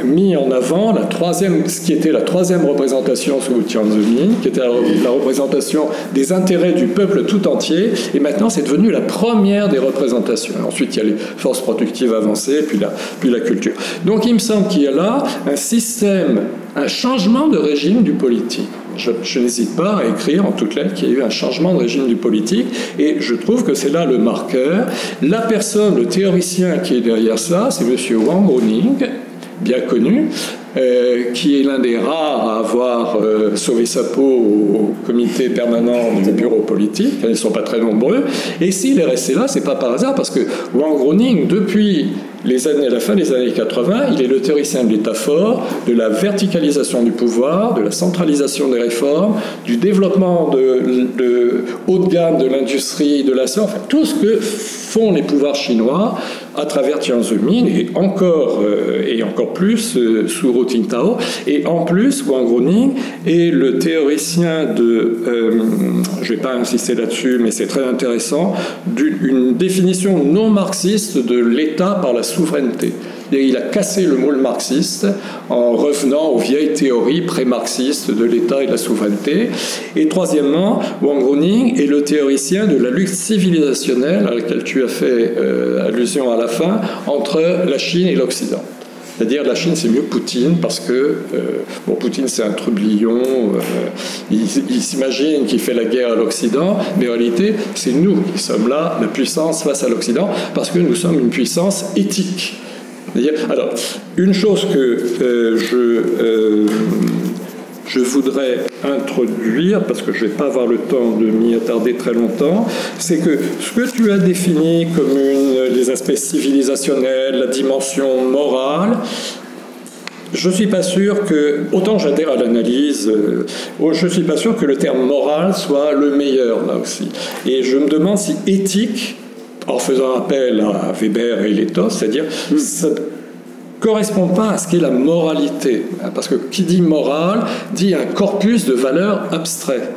mis en avant la troisième, ce qui était la troisième représentation sous Tian Zemin, qui était la, représentation des intérêts du peuple tout entier, et maintenant c'est devenu la première des représentations. Ensuite, il y a les forces productives avancées, puis la, puis la culture. Donc il me semble qu'il y a là un système, un changement de régime du politique. Je, n'hésite pas à écrire en toutes lettres qu'il y a eu un changement de régime du politique, et je trouve que c'est là le marqueur. La personne, le théoricien qui est derrière ça, c'est M. Wang Runing, bien connu, euh, qui est l'un des rares à avoir euh, sauvé sa peau au comité permanent du bureau politique. Ils ne sont pas très nombreux. Et s'il est resté là, c'est pas par hasard, parce que Wang Runing, depuis les années, la fin des années 80, il est le théoricien de l'État fort, de la verticalisation du pouvoir, de la centralisation des réformes, du développement de, de haut de gamme de l'industrie, de la sorte, enfin, tout ce que font les pouvoirs chinois à travers Jiang Zemin et encore, euh, et encore plus euh, sous Hu Jintao. Et en plus, Wang Runing est le théoricien de, euh, je ne vais pas insister là-dessus, mais c'est très intéressant, d'une définition non marxiste de l'État par la souveraineté. Il a cassé le moule marxiste en revenant aux vieilles théories pré-marxistes de l'État et de la souveraineté. Et troisièmement, Wang Runing est le théoricien de la lutte civilisationnelle à laquelle tu as fait euh, allusion à la fin entre la Chine et l'Occident. C'est-à-dire la Chine, c'est mieux Poutine parce que, euh, bon, Poutine, c'est un trublion, euh, il, il s'imagine qu'il fait la guerre à l'Occident, mais en réalité, c'est nous qui sommes là, la puissance face à l'Occident, parce que nous sommes une puissance éthique. Alors, une chose que euh, je, euh, je voudrais introduire, parce que je ne vais pas avoir le temps de m'y attarder très longtemps, c'est que ce que tu as défini comme une, les aspects civilisationnels, la dimension morale, je ne suis pas sûr que, autant j'adhère à l'analyse, euh, je ne suis pas sûr que le terme moral soit le meilleur là aussi. Et je me demande si éthique en faisant appel à Weber et Letos, c'est-à-dire ça ne correspond pas à ce qu'est la moralité. Parce que qui dit morale dit un corpus de valeurs abstraites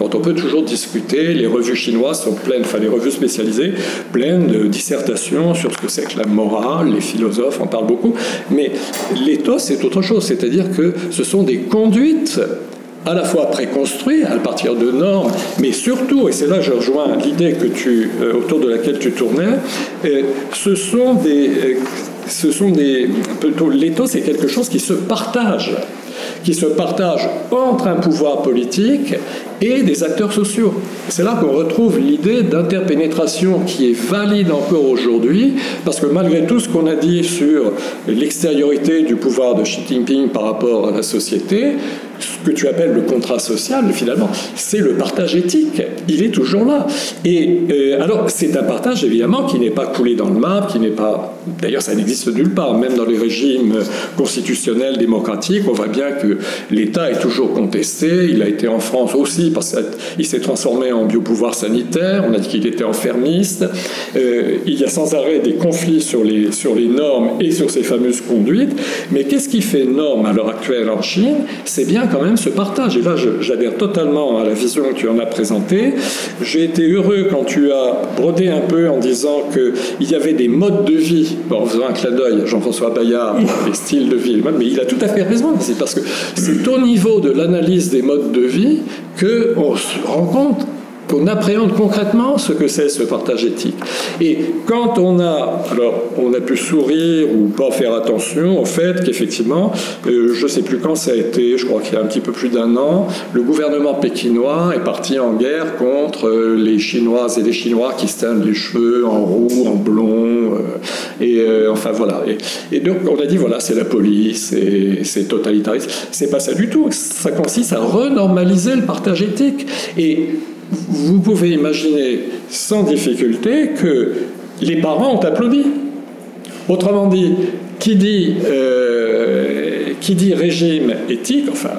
dont on peut toujours discuter. Les revues chinoises sont pleines, enfin les revues spécialisées, pleines de dissertations sur ce que c'est que la morale, les philosophes en parlent beaucoup, mais l'éthos c'est autre chose, c'est-à-dire que ce sont des conduites à la fois préconstruit à partir de normes, mais surtout, et c'est là que je rejoins l'idée que tu, euh, autour de laquelle tu tournais, euh, ce sont des, euh, ce sont des, plutôt l'éthos, c'est quelque chose qui se partage qui se partage entre un pouvoir politique et des acteurs sociaux. C'est là qu'on retrouve l'idée d'interpénétration qui est valide encore aujourd'hui, parce que malgré tout ce qu'on a dit sur l'extériorité du pouvoir de Xi Jinping par rapport à la société, ce que tu appelles le contrat social, finalement, c'est le partage éthique. Il est toujours là. Et euh, alors, c'est un partage, évidemment, qui n'est pas coulé dans le marbre, qui n'est pas... D'ailleurs, ça n'existe nulle part. Même dans les régimes constitutionnels démocratiques, on voit bien que l'État est toujours contesté. Il a été en France aussi, parce qu'il s'est transformé en biopouvoir sanitaire. On a dit qu'il était enfermiste. Euh, il y a sans arrêt des conflits sur les, sur les normes et sur ces fameuses conduites. Mais qu'est-ce qui fait norme à l'heure actuelle en Chine? C'est bien quand même ce partage. Et là, j'adhère totalement à la vision que tu en as présentée. J'ai été heureux quand tu as brodé un peu en disant qu'il y avait des modes de vie, bon, en faisant un clin d'œil Jean-François Bayard, les styles de vie, mais il a tout à fait raison. C'est parce que c'est au niveau de l'analyse des modes de vie qu'on se rend compte qu'on appréhende concrètement ce que c'est ce partage éthique. Et quand on a, alors on a pu sourire ou pas faire attention au fait qu'effectivement, euh, je ne sais plus quand ça a été, je crois qu'il y a un petit peu plus d'un an, le gouvernement pékinois est parti en guerre contre euh, les Chinoises et les Chinois qui se teignent les cheveux en roux, en blond, euh, et enfin voilà. Et, donc on a dit voilà, c'est la police, c'est totalitarisme. C'est pas ça du tout. Ça consiste à renormaliser le partage éthique. Et vous pouvez imaginer sans difficulté que les parents ont applaudi. Autrement dit, qui dit, euh, qui dit régime éthique, enfin,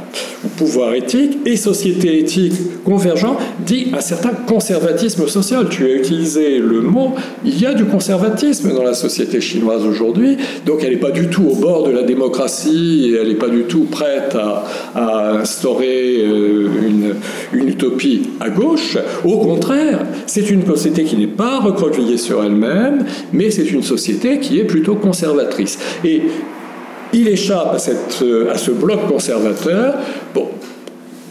pouvoir éthique et société éthique convergent, dit un certain conservatisme social. Tu as utilisé le mot, il y a du conservatisme dans la société chinoise aujourd'hui, donc elle n'est pas du tout au bord de la démocratie, elle n'est pas du tout prête à, instaurer euh, une, une utopie à gauche. Au contraire, c'est une société qui n'est pas recroquevillée sur elle-même, mais c'est une société qui est plutôt conservatrice. Et il échappe à, cette, euh, à ce bloc conservateur. Bon,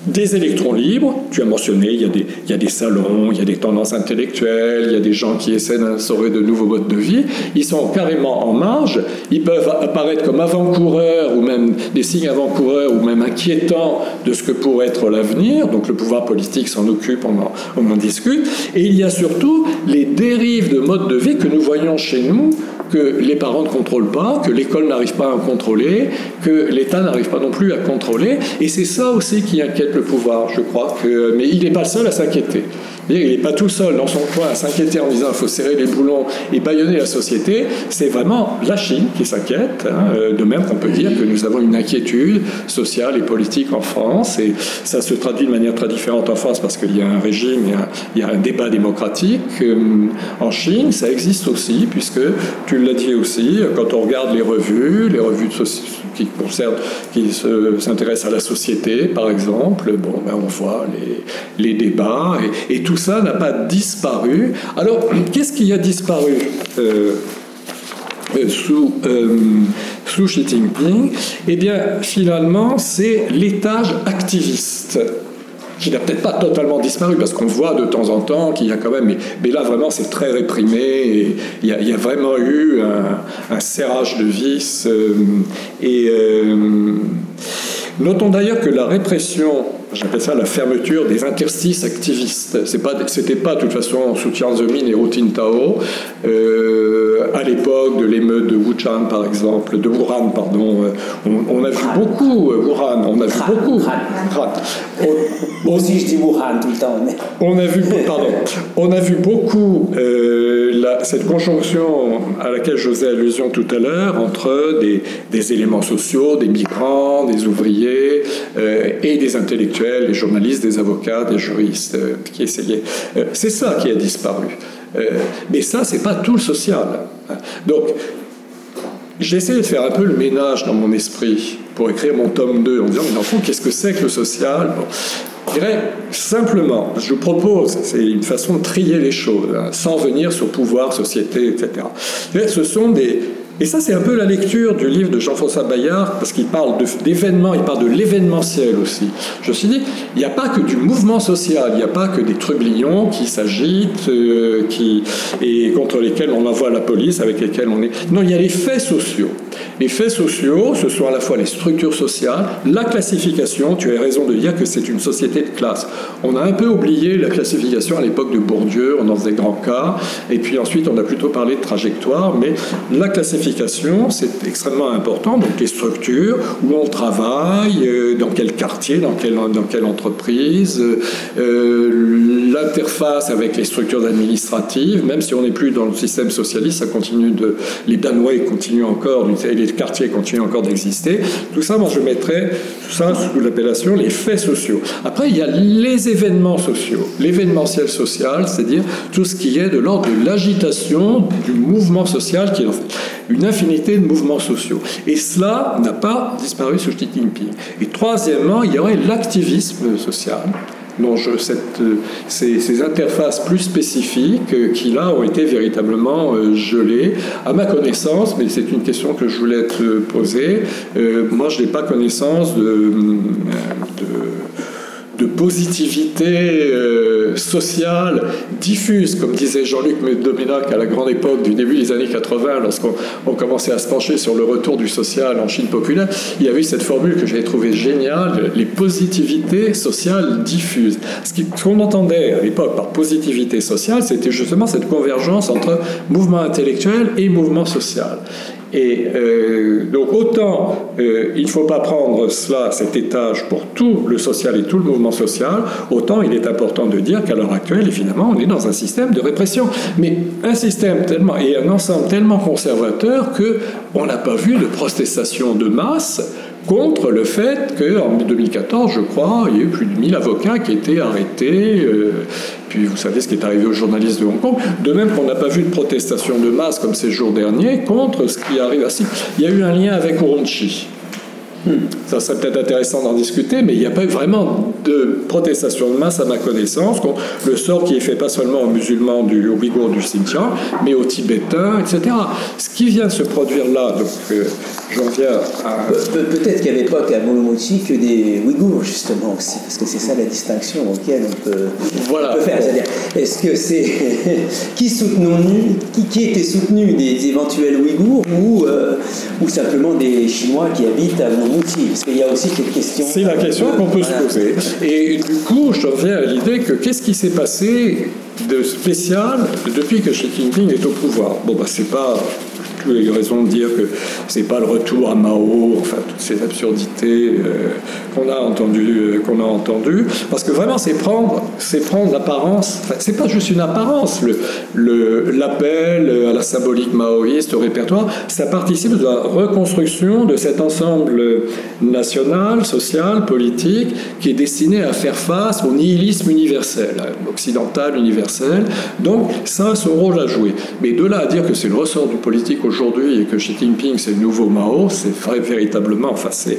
des électrons libres, tu as mentionné, il y, a des, il y, a des, salons, il y a des tendances intellectuelles, il y a des gens qui essaient d'instaurer de nouveaux modes de vie, ils sont carrément en marge, ils peuvent apparaître comme avant-coureurs ou même des signes avant-coureurs ou même inquiétants de ce que pourrait être l'avenir, donc le pouvoir politique s'en occupe, on en, on en discute, et il y a surtout les dérives de modes de vie que nous voyons chez nous, que les parents ne contrôlent pas, que l'école n'arrive pas à contrôler, que l'État n'arrive pas non plus à contrôler. Et c'est ça aussi qui inquiète le pouvoir, je crois. Que, mais il n'est pas le seul à s'inquiéter. Il n'est pas tout seul dans son coin à s'inquiéter en disant il faut serrer les boulons et baïonner la société. C'est vraiment la Chine qui s'inquiète. Hein. Euh, de même qu'on peut dire que nous avons une inquiétude sociale et politique en France. Et ça se traduit de manière très différente en France parce qu'il y a un régime, il y a, un débat démocratique. Euh, en Chine, ça existe aussi, puisque tu l'as dit aussi, quand on regarde les revues, les revues qui concernent, qui s'intéressent à la société, par exemple, bon, ben on voit les, les débats et, et tout ça n'a pas disparu. Alors, qu'est-ce qui a disparu euh, euh, sous, euh, sous Xi Jinping? Eh bien, finalement, c'est l'étage activiste qui n'a peut-être pas totalement disparu, parce qu'on voit de temps en temps qu'il y a quand même, mais, là vraiment c'est très réprimé, il y, a, vraiment eu un, serrage de vis. et notons d'ailleurs que la répression j'appelle ça la fermeture des interstices activistes. C'est pas, c'était pas de toute façon sous Tiananmen et Hu Jintao euh, à l'époque de l'émeute de Wuhan par exemple, de Wuhan pardon. Euh, on, a vu beaucoup euh, Wuhan, on a vu beaucoup. Moi aussi je dis Wuhan tout le temps. On a vu, pardon, on a vu beaucoup la, cette conjonction à laquelle je faisais allusion tout à l'heure entre des, des, éléments sociaux, des migrants, des ouvriers et des intellectuels les journalistes, des avocats, des juristes euh, qui essayaient. Euh, c'est ça qui a disparu. Euh, mais ça, c'est pas tout le social. Donc, j'ai essayé de faire un peu le ménage dans mon esprit pour écrire mon tome 2 en disant, mais dans qu'est-ce que c'est que le social? Je dirais simplement, je vous propose, c'est une façon de trier les choses, hein, sans venir sur pouvoir, société, etc. Ce sont des, et ça, c'est un peu la lecture du livre de Jean-François Bayard, parce qu'il parle d'événements, il parle de l'événementiel aussi. Je me suis dit, il n'y a pas que du mouvement social, il n'y a pas que des trublions qui s'agitent, euh, et contre lesquels on envoie la police, avec lesquels on est. Non, il y a les faits sociaux. Les faits sociaux, ce sont à la fois les structures sociales, la classification, tu as raison de dire que c'est une société de classe. On a un peu oublié la classification à l'époque de Bourdieu, on en faisait grand cas, et puis ensuite on a plutôt parlé de trajectoire, mais la classification, c'est extrêmement important, donc les structures, où on travaille, euh, dans quel quartier, dans quelle, dans quelle entreprise, euh, l'interface avec les structures administratives, même si on n'est plus dans le système socialiste, ça continue de, les Danois continuent encore, les quartiers continuent encore d'exister. Tout ça, moi, je mettrais tout ça sous l'appellation les faits sociaux. Après, il y a les événements sociaux, l'événementiel social, c'est-à-dire tout ce qui est de l'ordre de l'agitation du mouvement social, qui est une infinité de mouvements sociaux. Et cela n'a pas disparu sous Xi Jinping. Et troisièmement, il y aurait l'activisme social je, cette, ces, interfaces plus spécifiques euh, qui là ont été véritablement euh, gelées. À ma connaissance, mais c'est une question que je voulais te poser, euh, moi je n'ai pas connaissance de de positivité euh, sociale diffuse, comme disait Jean-Luc Dominac à la grande époque du début des années 80, lorsqu'on commençait à se pencher sur le retour du social en Chine populaire, il y avait cette formule que j'avais trouvée géniale, les positivités sociales diffuses. Ce qu'on entendait à l'époque par positivité sociale, c'était justement cette convergence entre mouvement intellectuel et mouvement social. Et euh, donc autant euh, il ne faut pas prendre cela, cet étage pour tout le social et tout le mouvement social, autant il est important de dire qu'à l'heure actuelle, évidemment, on est dans un système de répression. Mais un système tellement et un ensemble tellement conservateur que on n'a pas vu de protestation de masse contre le fait qu'en 2014, je crois, il y a eu plus de 1000 avocats qui étaient arrêtés. Euh, puis vous savez ce qui est arrivé aux journalistes de Hong Kong. De même qu'on n'a pas vu de protestation de masse comme ces jours derniers contre ce qui arrive. à il y a eu un lien avec Urumqi. Ça serait peut-être intéressant d'en discuter, mais il n'y a pas eu vraiment de protestation de masse à ma connaissance contre le sort qui est fait pas seulement aux musulmans du Ouïghour du Xinjiang, mais aux Tibétains, etc. Ce qui vient se produire là, donc euh, j'en viens à... peut-être qu'il n'y avait pas qu'à Molomouchi que des Ouïghours, justement, aussi, parce que c'est ça la distinction auquel on peut, voilà. faire. C'est-à-dire, est-ce que c'est... qui soutenons-nous qui, qui était soutenu des éventuels Ouïghours ou, euh, ou simplement des Chinois qui habitent à Parce qu'il y a aussi cette question. C'est la question qu'on peut se poser. Et du coup, je reviens à l'idée que qu'est-ce qui s'est passé de spécial depuis que Xi Jinping est au pouvoir? Bon, bah, c'est pas a raison de dire que c'est pas le retour à Mao, enfin toutes ces absurdités euh, qu'on a entendu, euh, qu'on a entendu, parce que vraiment c'est prendre, c'est prendre l'apparence. Enfin, c'est pas juste une apparence. L'appel à la symbolique maoïste, au répertoire, ça participe de la reconstruction de cet ensemble national, social, politique, qui est destiné à faire face au nihilisme universel, occidental universel. Donc ça a son rôle à jouer. Mais de là à dire que c'est le ressort du politique aujourd'hui et que Xi Jinping c'est le nouveau Mao, c'est véritablement, enfin, c'est,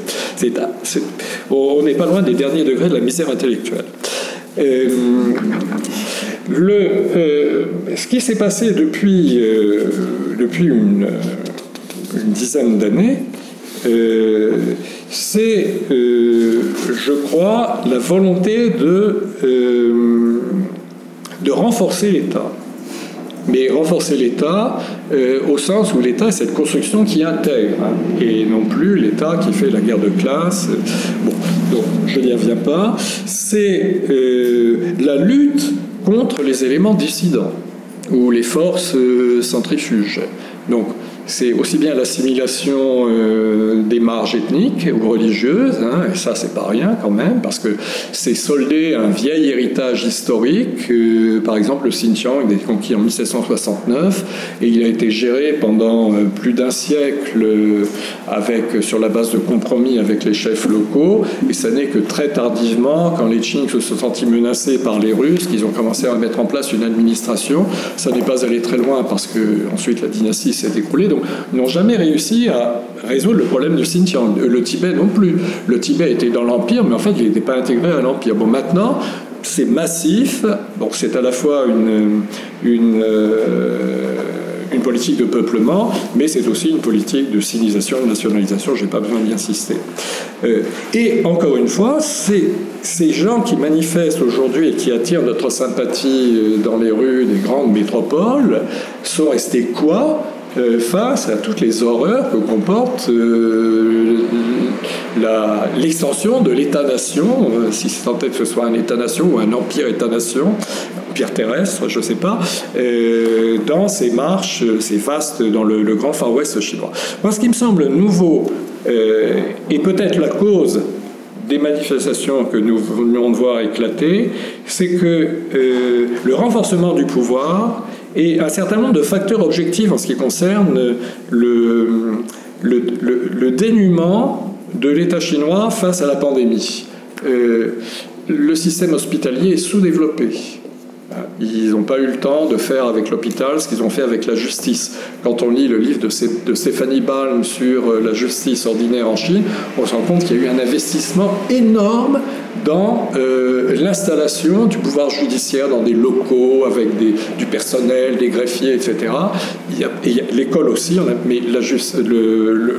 on n'est pas loin des derniers degrés de la misère intellectuelle. Euh, le, euh, ce qui s'est passé depuis, euh, depuis une, dizaine d'années, c'est, je crois, la volonté de, de renforcer l'État mais renforcer l'État euh, au sens où l'État est cette construction qui intègre, hein, et non plus l'État qui fait la guerre de classe. Bon, donc je n'y reviens pas. C'est euh, la lutte contre les éléments dissidents ou les forces euh, centrifuges. Donc c'est aussi bien l'assimilation euh, des marges ethniques ou religieuses, hein, et ça c'est pas rien quand même, parce que c'est soldé un vieil héritage historique. Euh, par exemple, le Xinjiang il été conquis en 1769 et il a été géré pendant euh, plus d'un siècle avec, sur la base de compromis avec les chefs locaux, et ça n'est que très tardivement, quand les Qing se sont sentis menacés par les Russes, qu'ils ont commencé à mettre en place une administration. Ça n'est pas allé très loin parce que ensuite la dynastie s'est écroulée. Donc n'ont jamais réussi à résoudre le problème du Xinjiang. Le Tibet non plus. Le Tibet était dans l'Empire, mais en fait, il n'était pas intégré à l'Empire. Bon, maintenant, c'est massif. Donc, c'est à la fois euh, une politique de peuplement, mais c'est aussi une politique de civilisation, de nationalisation. Je n'ai pas besoin d'y insister. Euh, et encore une fois, ces gens qui manifestent aujourd'hui et qui attirent notre sympathie euh, dans les rues des grandes métropoles sont restés quoi? Euh, face à toutes les horreurs que comporte euh, l'extension de l'État-nation, euh, si c'est tenté que ce soit un État-nation ou un empire-État-nation, empire terrestre, je ne sais pas, dans ces marches, ces vastes, dans le, le grand Far West chinois. Moi, ce qui me semble nouveau, et peut-être la cause des manifestations que nous venions de voir éclater, c'est que le renforcement du pouvoir et un certain nombre de facteurs objectifs en ce qui concerne le, dénuement de l'État chinois face à la pandémie. Euh, le système hospitalier est sous-développé. Ils n'ont pas eu le temps de faire avec l'hôpital ce qu'ils ont fait avec la justice. Quand on lit le livre de, Stéphanie Balm sur euh, la justice ordinaire en Chine, on se rend compte qu'il y a eu un investissement énorme dans euh, l'installation du pouvoir judiciaire dans des locaux avec du personnel, des greffiers, etc. L'école aussi, mais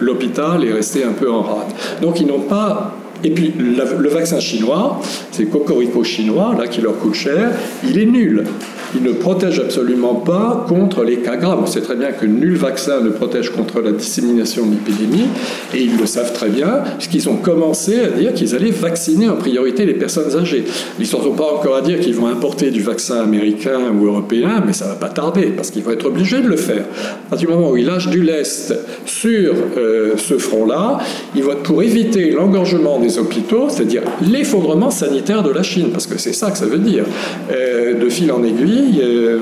l'hôpital est resté un peu en rade. Donc ils n'ont pas et puis le vaccin chinois, c'est Cocorico chinois, là, qui leur coûte cher, il est nul il ne protège absolument pas contre les cas graves. On sait très bien que nul vaccin ne protège contre la dissémination de l'épidémie, et ils le savent très bien, puisqu'ils ont commencé à dire qu'ils allaient vacciner en priorité les personnes âgées. Ils ne sont pas encore à dire qu'ils vont importer du vaccin américain ou européen, mais ça ne va pas tarder, parce qu'ils vont être obligés de le faire. À partir du moment où ils lâchent du lest sur euh, ce front-là, ils vont pour éviter l'engorgement des hôpitaux, c'est-à-dire l'effondrement sanitaire de la Chine, parce que c'est ça que ça veut dire, euh, de fil en aiguille, euh,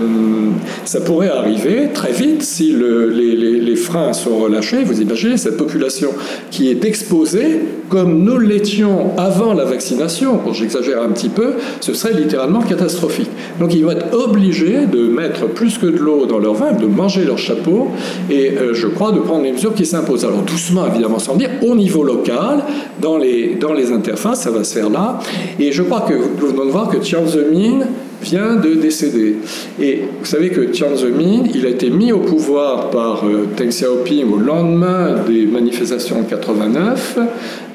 ça pourrait arriver très vite si les, freins sont relâchés. Vous imaginez cette population qui est exposée, comme nous l'étions avant la vaccination, quand j'exagère un petit peu, ce serait littéralement catastrophique. Donc ils vont être obligés de mettre plus que de l'eau dans leur vin, de manger leur chapeau, et euh, je crois de prendre les mesures qui s'imposent. Alors doucement, évidemment, sans dire, au niveau local, dans les, dans les interfaces, ça va se faire là. Et je crois que nous venons de voir que Tian Zemin vient de décéder. Et vous savez que Jiang Zemin, il a été mis au pouvoir par euh, Deng Xiaoping au lendemain des manifestations de 89,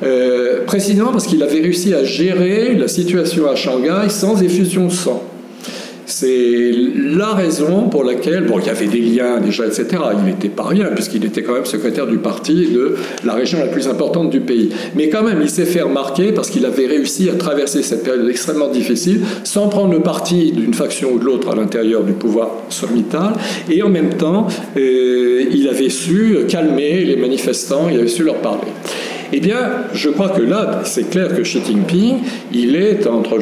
euh, précisément parce qu'il avait réussi à gérer la situation à Shanghai sans effusion de sang. C'est la raison pour laquelle, bon, il y avait des liens déjà, etc. Il n'était pas rien, puisqu'il était quand même secrétaire du parti de la région la plus importante du pays. Mais quand même, il s'est fait remarquer parce qu'il avait réussi à traverser cette période extrêmement difficile sans prendre le parti d'une faction ou de l'autre à l'intérieur du pouvoir sommital. Et en même temps, euh, il avait su calmer les manifestants, il avait su leur parler. Eh bien, je crois que là, c'est clair que Xi Jinping, il est entre,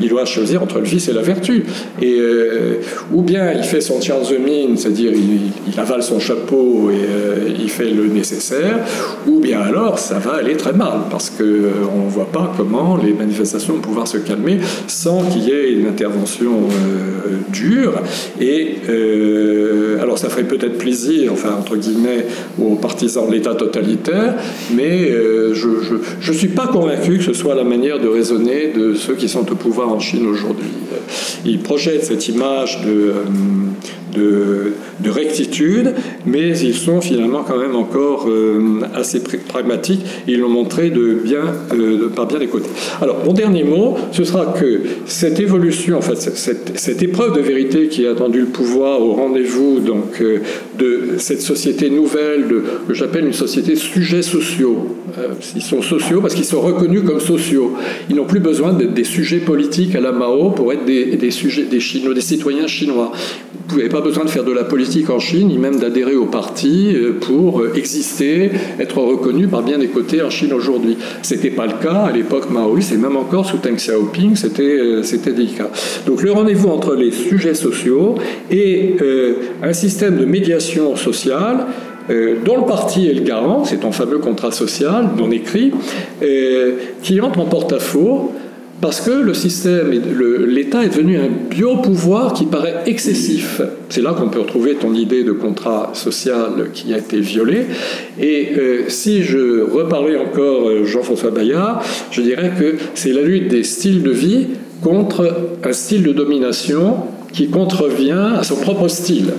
il doit choisir entre le vice et la vertu. Et euh, ou bien il fait son tian zemin, c'est-à-dire il, avale son chapeau et euh, il fait le nécessaire, ou bien alors ça va aller très mal parce que euh, on ne voit pas comment les manifestations vont pouvoir se calmer sans qu'il y ait une intervention dure. Et alors ça ferait peut-être plaisir, enfin entre guillemets, aux partisans de l'État totalitaire mais euh, je ne suis pas convaincu que ce soit la manière de raisonner de ceux qui sont au pouvoir en Chine aujourd'hui. Ils projettent cette image de, euh, de, de, rectitude, mais ils sont finalement quand même encore euh, assez pragmatiques. Ils l'ont montré de bien, par bien des côtés. Alors, mon dernier mot, ce sera que cette évolution, en fait, cette, cette épreuve de vérité qui a attendu le pouvoir au rendez-vous donc, de cette société nouvelle, que j'appelle une société sujets euh, ils sont sociaux parce qu'ils sont reconnus comme sociaux. Ils n'ont plus besoin d'être des sujets politiques à la Mao pour être des, sujets, des, Chinois, des citoyens chinois. Vous n'avez pas besoin de faire de la politique en Chine, ni même d'adhérer au parti euh, pour euh, exister, être reconnu par bien des côtés en Chine aujourd'hui. Ce n'était pas le cas à l'époque maoïste et même encore sous Deng Xiaoping, c'était, c'était délicat. Donc le rendez-vous entre les sujets sociaux et un système de médiation sociale dont le parti est le garant, c'est un fameux contrat social non écrit, euh, qui entre en porte-à-faux parce que le système, l'État est devenu un biopouvoir qui paraît excessif. C'est là qu'on peut retrouver ton idée de contrat social qui a été violé. Et euh, si je reparlais encore Jean-François Bayard, je dirais que c'est la lutte des styles de vie contre un style de domination qui contrevient à son propre style.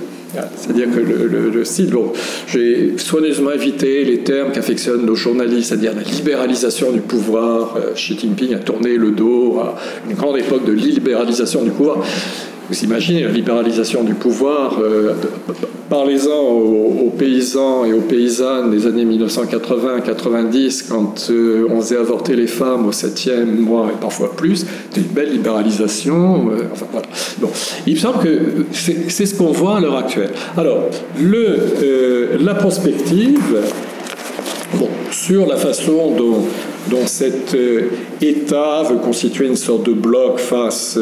C'est-à-dire que le, style, bon, j'ai soigneusement évité les termes qu'affectionnent nos journalistes, c'est-à-dire la libéralisation du pouvoir. Euh, Xi Jinping a tourné le dos à une grande époque de libéralisation du pouvoir. Vous imaginez la libéralisation du pouvoir euh, Parlez-en aux, paysans et aux paysannes des années 1980-90, quand euh, on faisait avorter les femmes au septième mois et parfois plus. C'était une belle libéralisation. Euh, enfin, voilà. bon. Il me semble que c'est ce qu'on voit à l'heure actuelle. Alors, le, la prospective, sur la façon dont dont cet État veut constituer une sorte de bloc face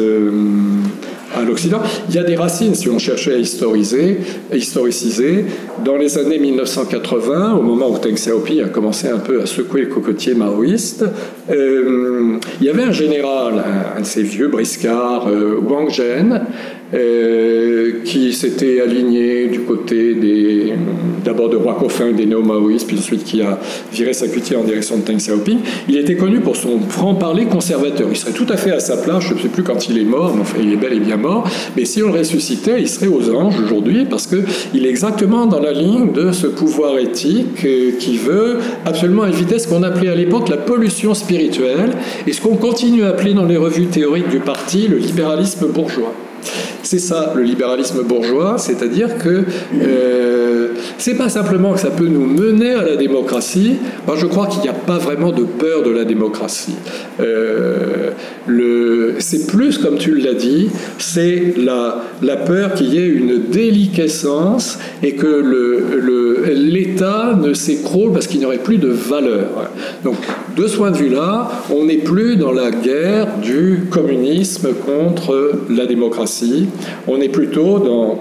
à l'Occident. Il y a des racines, si on cherchait à historiser, historiciser. Dans les années 1980, au moment où Deng Xiaoping a commencé un peu à secouer le cocotier maoïste, euh, il y avait un général, un, de ces vieux briscards, euh, Wang Zhen, euh, qui s'était aligné du côté d'abord de Roi Coffin, des néo-maoïstes, puis ensuite qui a viré sa cuitière en direction de Deng Xiaoping. Il était connu pour son franc-parler conservateur. Il serait tout à fait à sa place, je ne sais plus quand il est mort, mais enfin, il est bel et bien mort. Mais si on le ressuscitait, il serait aux anges aujourd'hui, parce qu'il est exactement dans la ligne de ce pouvoir éthique euh, qui veut absolument éviter ce qu'on appelait à l'époque la pollution spirituelle, et ce qu'on continue à appeler dans les revues théoriques du parti le libéralisme bourgeois. C'est ça le libéralisme bourgeois, c'est-à-dire que euh, c'est pas simplement que ça peut nous mener à la démocratie. Moi, je crois qu'il n'y a pas vraiment de peur de la démocratie. Euh, c'est plus, comme tu l'as dit, c'est la, peur qu'il y ait une déliquescence et que l'État ne s'écroule parce qu'il n'y aurait plus de valeur. Donc, de ce point de vue-là, on n'est plus dans la guerre du communisme contre la démocratie. On est plutôt dans,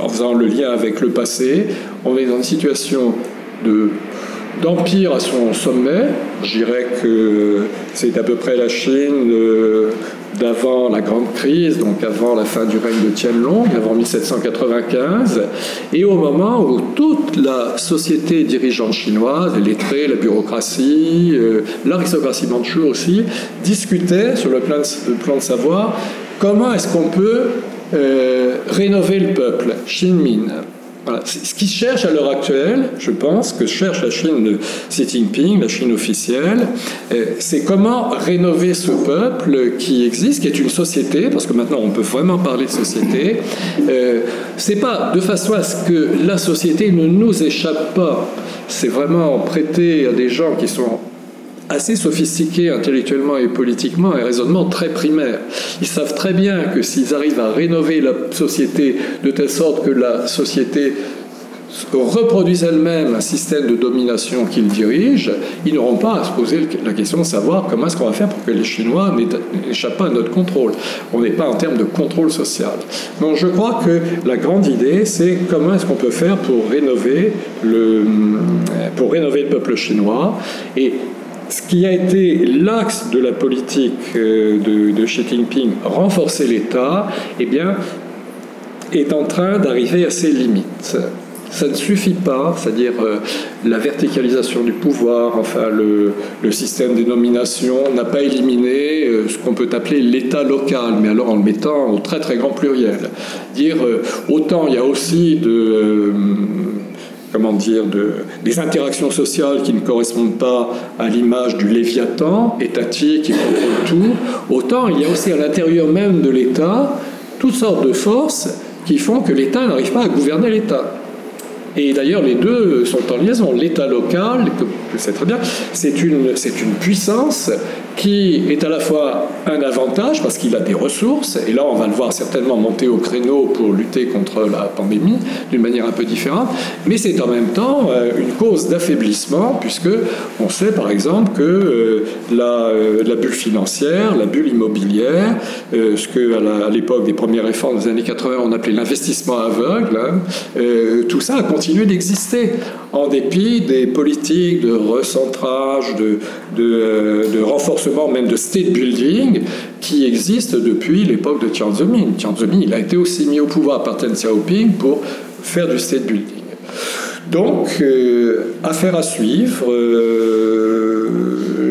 en faisant le lien avec le passé, on est dans une situation de d'empire à son sommet. Je dirais que c'est à peu près la Chine euh, d'avant la grande crise, donc avant la fin du règne de Tianlong, avant 1795, et au moment où toute la société dirigeante chinoise, les lettrés, la bureaucratie, euh, l'aristocratie manchoue aussi, discutait sur le plan de savoir comment est-ce qu'on peut euh, rénover le peuple, Xinmin. Voilà. Ce qui cherche à l'heure actuelle, je pense, que cherche la Chine de Xi Jinping, la Chine officielle, euh, c'est comment rénover ce peuple qui existe, qui est une société, parce que maintenant on peut vraiment parler de société. Euh, c'est pas de façon à ce que la société ne nous échappe pas. C'est vraiment prêter à des gens qui sont assez sophistiqués intellectuellement et politiquement, un raisonnement très primaire. Ils savent très bien que s'ils arrivent à rénover la société de telle sorte que la société reproduise elle-même un système de domination qu'ils dirigent, ils n'auront pas à se poser la question de savoir comment est-ce qu'on va faire pour que les Chinois n'échappent pas à notre contrôle. On n'est pas en termes de contrôle social. Donc je crois que la grande idée, c'est comment est-ce qu'on peut faire pour rénover le, pour rénover le peuple chinois. Et ce qui a été l'axe de la politique euh, de, Xi Jinping, renforcer l'État, eh bien, est en train d'arriver à ses limites. Ça ne suffit pas, c'est-à-dire euh, la verticalisation du pouvoir, enfin le, système des nominations n'a pas éliminé euh, ce qu'on peut appeler l'État local, mais alors en le mettant au très très grand pluriel. Dire autant il y a aussi de comment dire, de, des interactions sociales qui ne correspondent pas à l'image du Léviathan étatique qui contrôle tout, autant il y a aussi à l'intérieur même de l'État toutes sortes de forces qui font que l'État n'arrive pas à gouverner l'État. Et d'ailleurs, les deux sont en liaison. L'État local, que vous savez très bien, c'est une puissance qui est à la fois un avantage parce qu'il a des ressources, et là on va le voir certainement monter au créneau pour lutter contre la pandémie d'une manière un peu différente, mais c'est en même temps euh, une cause d'affaiblissement puisque on sait par exemple que euh, euh, la, bulle financière, la bulle immobilière, ce que à l'époque des premières réformes des années 80 on appelait l'investissement aveugle, hein, tout ça a continué d'exister en dépit des politiques de recentrage, de, de renforcement même de state building qui existe depuis l'époque de Jiang Zemin. Jiang Zemin, il a été aussi mis au pouvoir par Deng Xiaoping pour faire du state building. Donc, euh, affaire à suivre. Euh,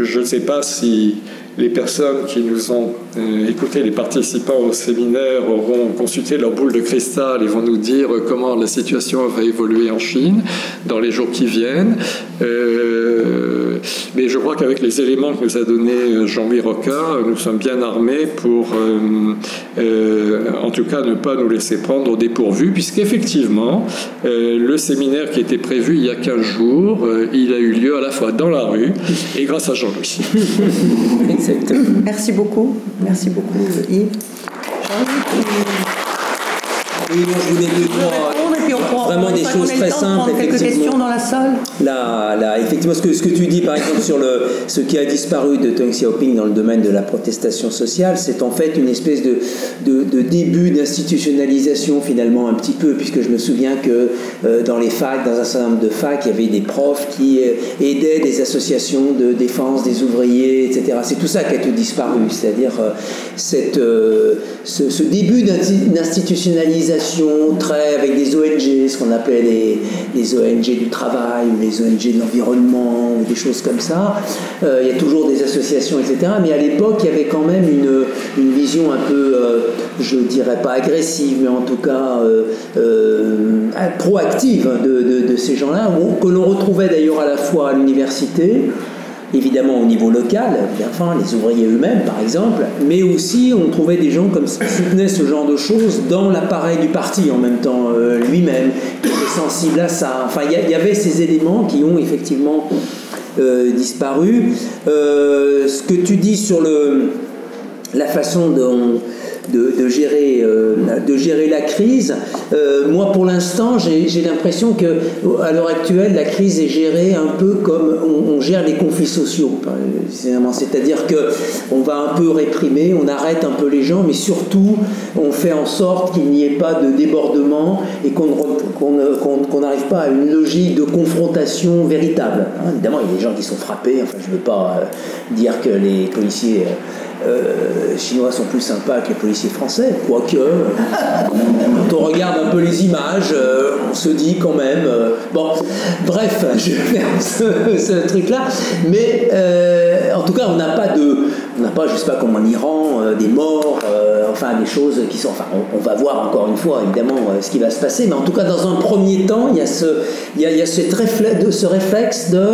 je ne sais pas si les personnes qui nous ont euh, écouté, les participants au séminaire, auront consulté leur boule de cristal et vont nous dire comment la situation va évoluer en Chine dans les jours qui viennent. Euh, mais je crois qu'avec les éléments que nous a donné euh, Jean-Louis Rocard, nous sommes bien armés pour, en tout cas, ne pas nous laisser prendre au dépourvu, puisqu'effectivement, le séminaire qui était prévu il y a 15 jours, il a eu lieu à la fois dans la rue et grâce à Jean-Louis. Merci beaucoup. Merci beaucoup, Yves. Vraiment des choses très simples. Quelques questions dans la salle. Là, là, effectivement, ce que, ce que tu dis, par exemple, sur le, ce qui a disparu de Deng Xiaoping dans le domaine de la protestation sociale, c'est en fait une espèce de, de, début d'institutionnalisation, finalement, un petit peu, puisque je me souviens que euh, dans les facs, dans un certain nombre de facs, il y avait des profs qui euh, aidaient des associations de défense des ouvriers, etc. C'est tout ça qui a tout disparu, c'est-à-dire euh, cette, ce, ce, début d'institutionnalisation très avec des ONG, ce qu'on appelle les, ONG du travail ou les ONG de l'environnement ou des choses comme ça. Euh, il y a toujours des associations, etc. Mais à l'époque, il y avait quand même une, vision un peu, euh, je dirais pas agressive, mais en tout cas euh, proactive de, de, de ces gens-là, que l'on retrouvait d'ailleurs à la fois à l'université, évidemment au niveau local, enfin les ouvriers eux-mêmes par exemple, mais aussi on trouvait des gens comme qui soutenaient ce genre de choses dans l'appareil du parti en même temps euh, lui-même, qui était sensible à ça. Enfin il y, avait ces éléments qui ont effectivement euh, disparu. Euh, ce que tu dis sur le, la façon dont de, gérer, euh, de gérer la crise. Euh, moi, pour l'instant, j'ai l'impression que à l'heure actuelle, la crise est gérée un peu comme on, gère les conflits sociaux. C'est-à-dire que on va un peu réprimer, on arrête un peu les gens, mais surtout, on fait en sorte qu'il n'y ait pas de débordement et qu'on n'arrive pas à une logique de confrontation véritable. Hein, évidemment, il y a des gens qui sont frappés. Enfin, je ne veux pas euh, dire que les policiers euh, chinois sont plus sympas que les policiers français, quoique quand on regarde un peu les images, euh, on se dit quand même. Euh, bon, bref, je vais faire ce, truc-là, mais en tout cas, on n'a pas de, on n'a pas, je sais pas comme en Iran, des morts, enfin des choses qui sont, enfin, on, va voir encore une fois évidemment ce qui va se passer, mais en tout cas, dans un premier temps, il y a ce, y a, ce réflexe de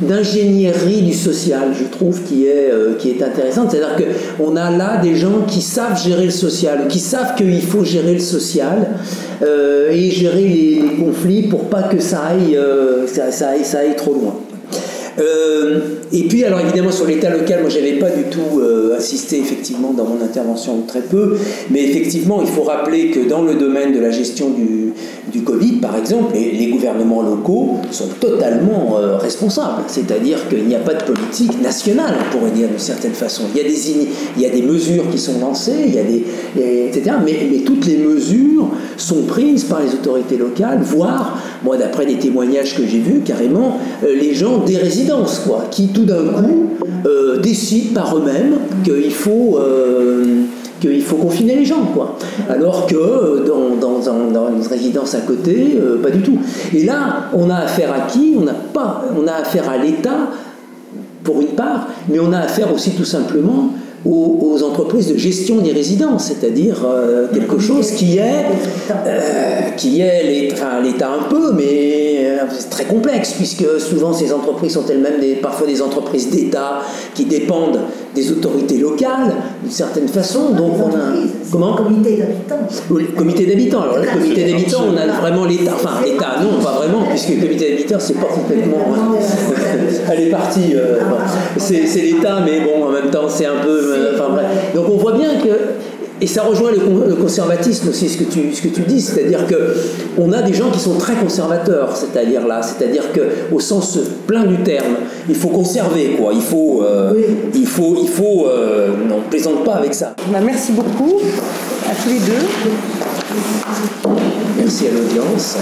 d'ingénierie du social, je trouve, qui est, euh, intéressante. C'est-à-dire qu'on a là des gens qui savent gérer le social, qui savent qu'il faut gérer le social euh, et gérer les, conflits pour pas que ça aille, euh, ça, ça, aille, ça aille trop loin. Euh, et puis, alors évidemment, sur l'État local, moi, j'avais pas du tout euh, assisté effectivement dans mon intervention, très peu, mais effectivement, il faut rappeler que dans le domaine de la gestion du, Covid, par exemple, les, gouvernements locaux sont totalement euh, responsables. C'est-à-dire qu'il n'y a pas de politique nationale, on pourrait dire d'une certaine façon. Il y a des, il y a des mesures qui sont lancées, il y a des, etc. Mais, toutes les mesures sont prises par les autorités locales, voire, moi, d'après des témoignages que j'ai vus, carrément, les gens des résidents qui tout d'un coup euh, décident par eux-mêmes qu'il faut, euh, faut confiner les gens, quoi. Alors que euh, dans, une résidence à côté, pas du tout. Et là, on a affaire à qui? On n'a pas, on a affaire à l'État pour une part, mais on a affaire aussi tout simplement aux, entreprises de gestion des résidences, c'est-à-dire euh, quelque chose qui est, euh, qui est l'État un peu, mais euh, c'est très complexe, puisque souvent ces entreprises sont elles-mêmes des, parfois des entreprises d'État qui dépendent des autorités locales, d'une certaine façon. Donc on a comment Comité d'habitants. Oui, comité d'habitants. Alors le comité d'habitants, on a vraiment l'État. Enfin l'État, non, pas vraiment, puisque le comité d'habitants, c'est pas complètement. Elle est partie. C'est l'État, mais bon, en même temps, c'est un peu donc on voit bien que et ça rejoint le, conservatisme aussi, ce que tu, ce que tu dis, c'est-à-dire que on a des gens qui sont très conservateurs, c'est-à-dire là, c'est-à-dire que au sens plein du terme, il faut conserver quoi, il faut, euh, il faut, il faut, euh, non, plaisante pas avec ça. Bah, merci beaucoup à tous les deux. Merci à l'audience.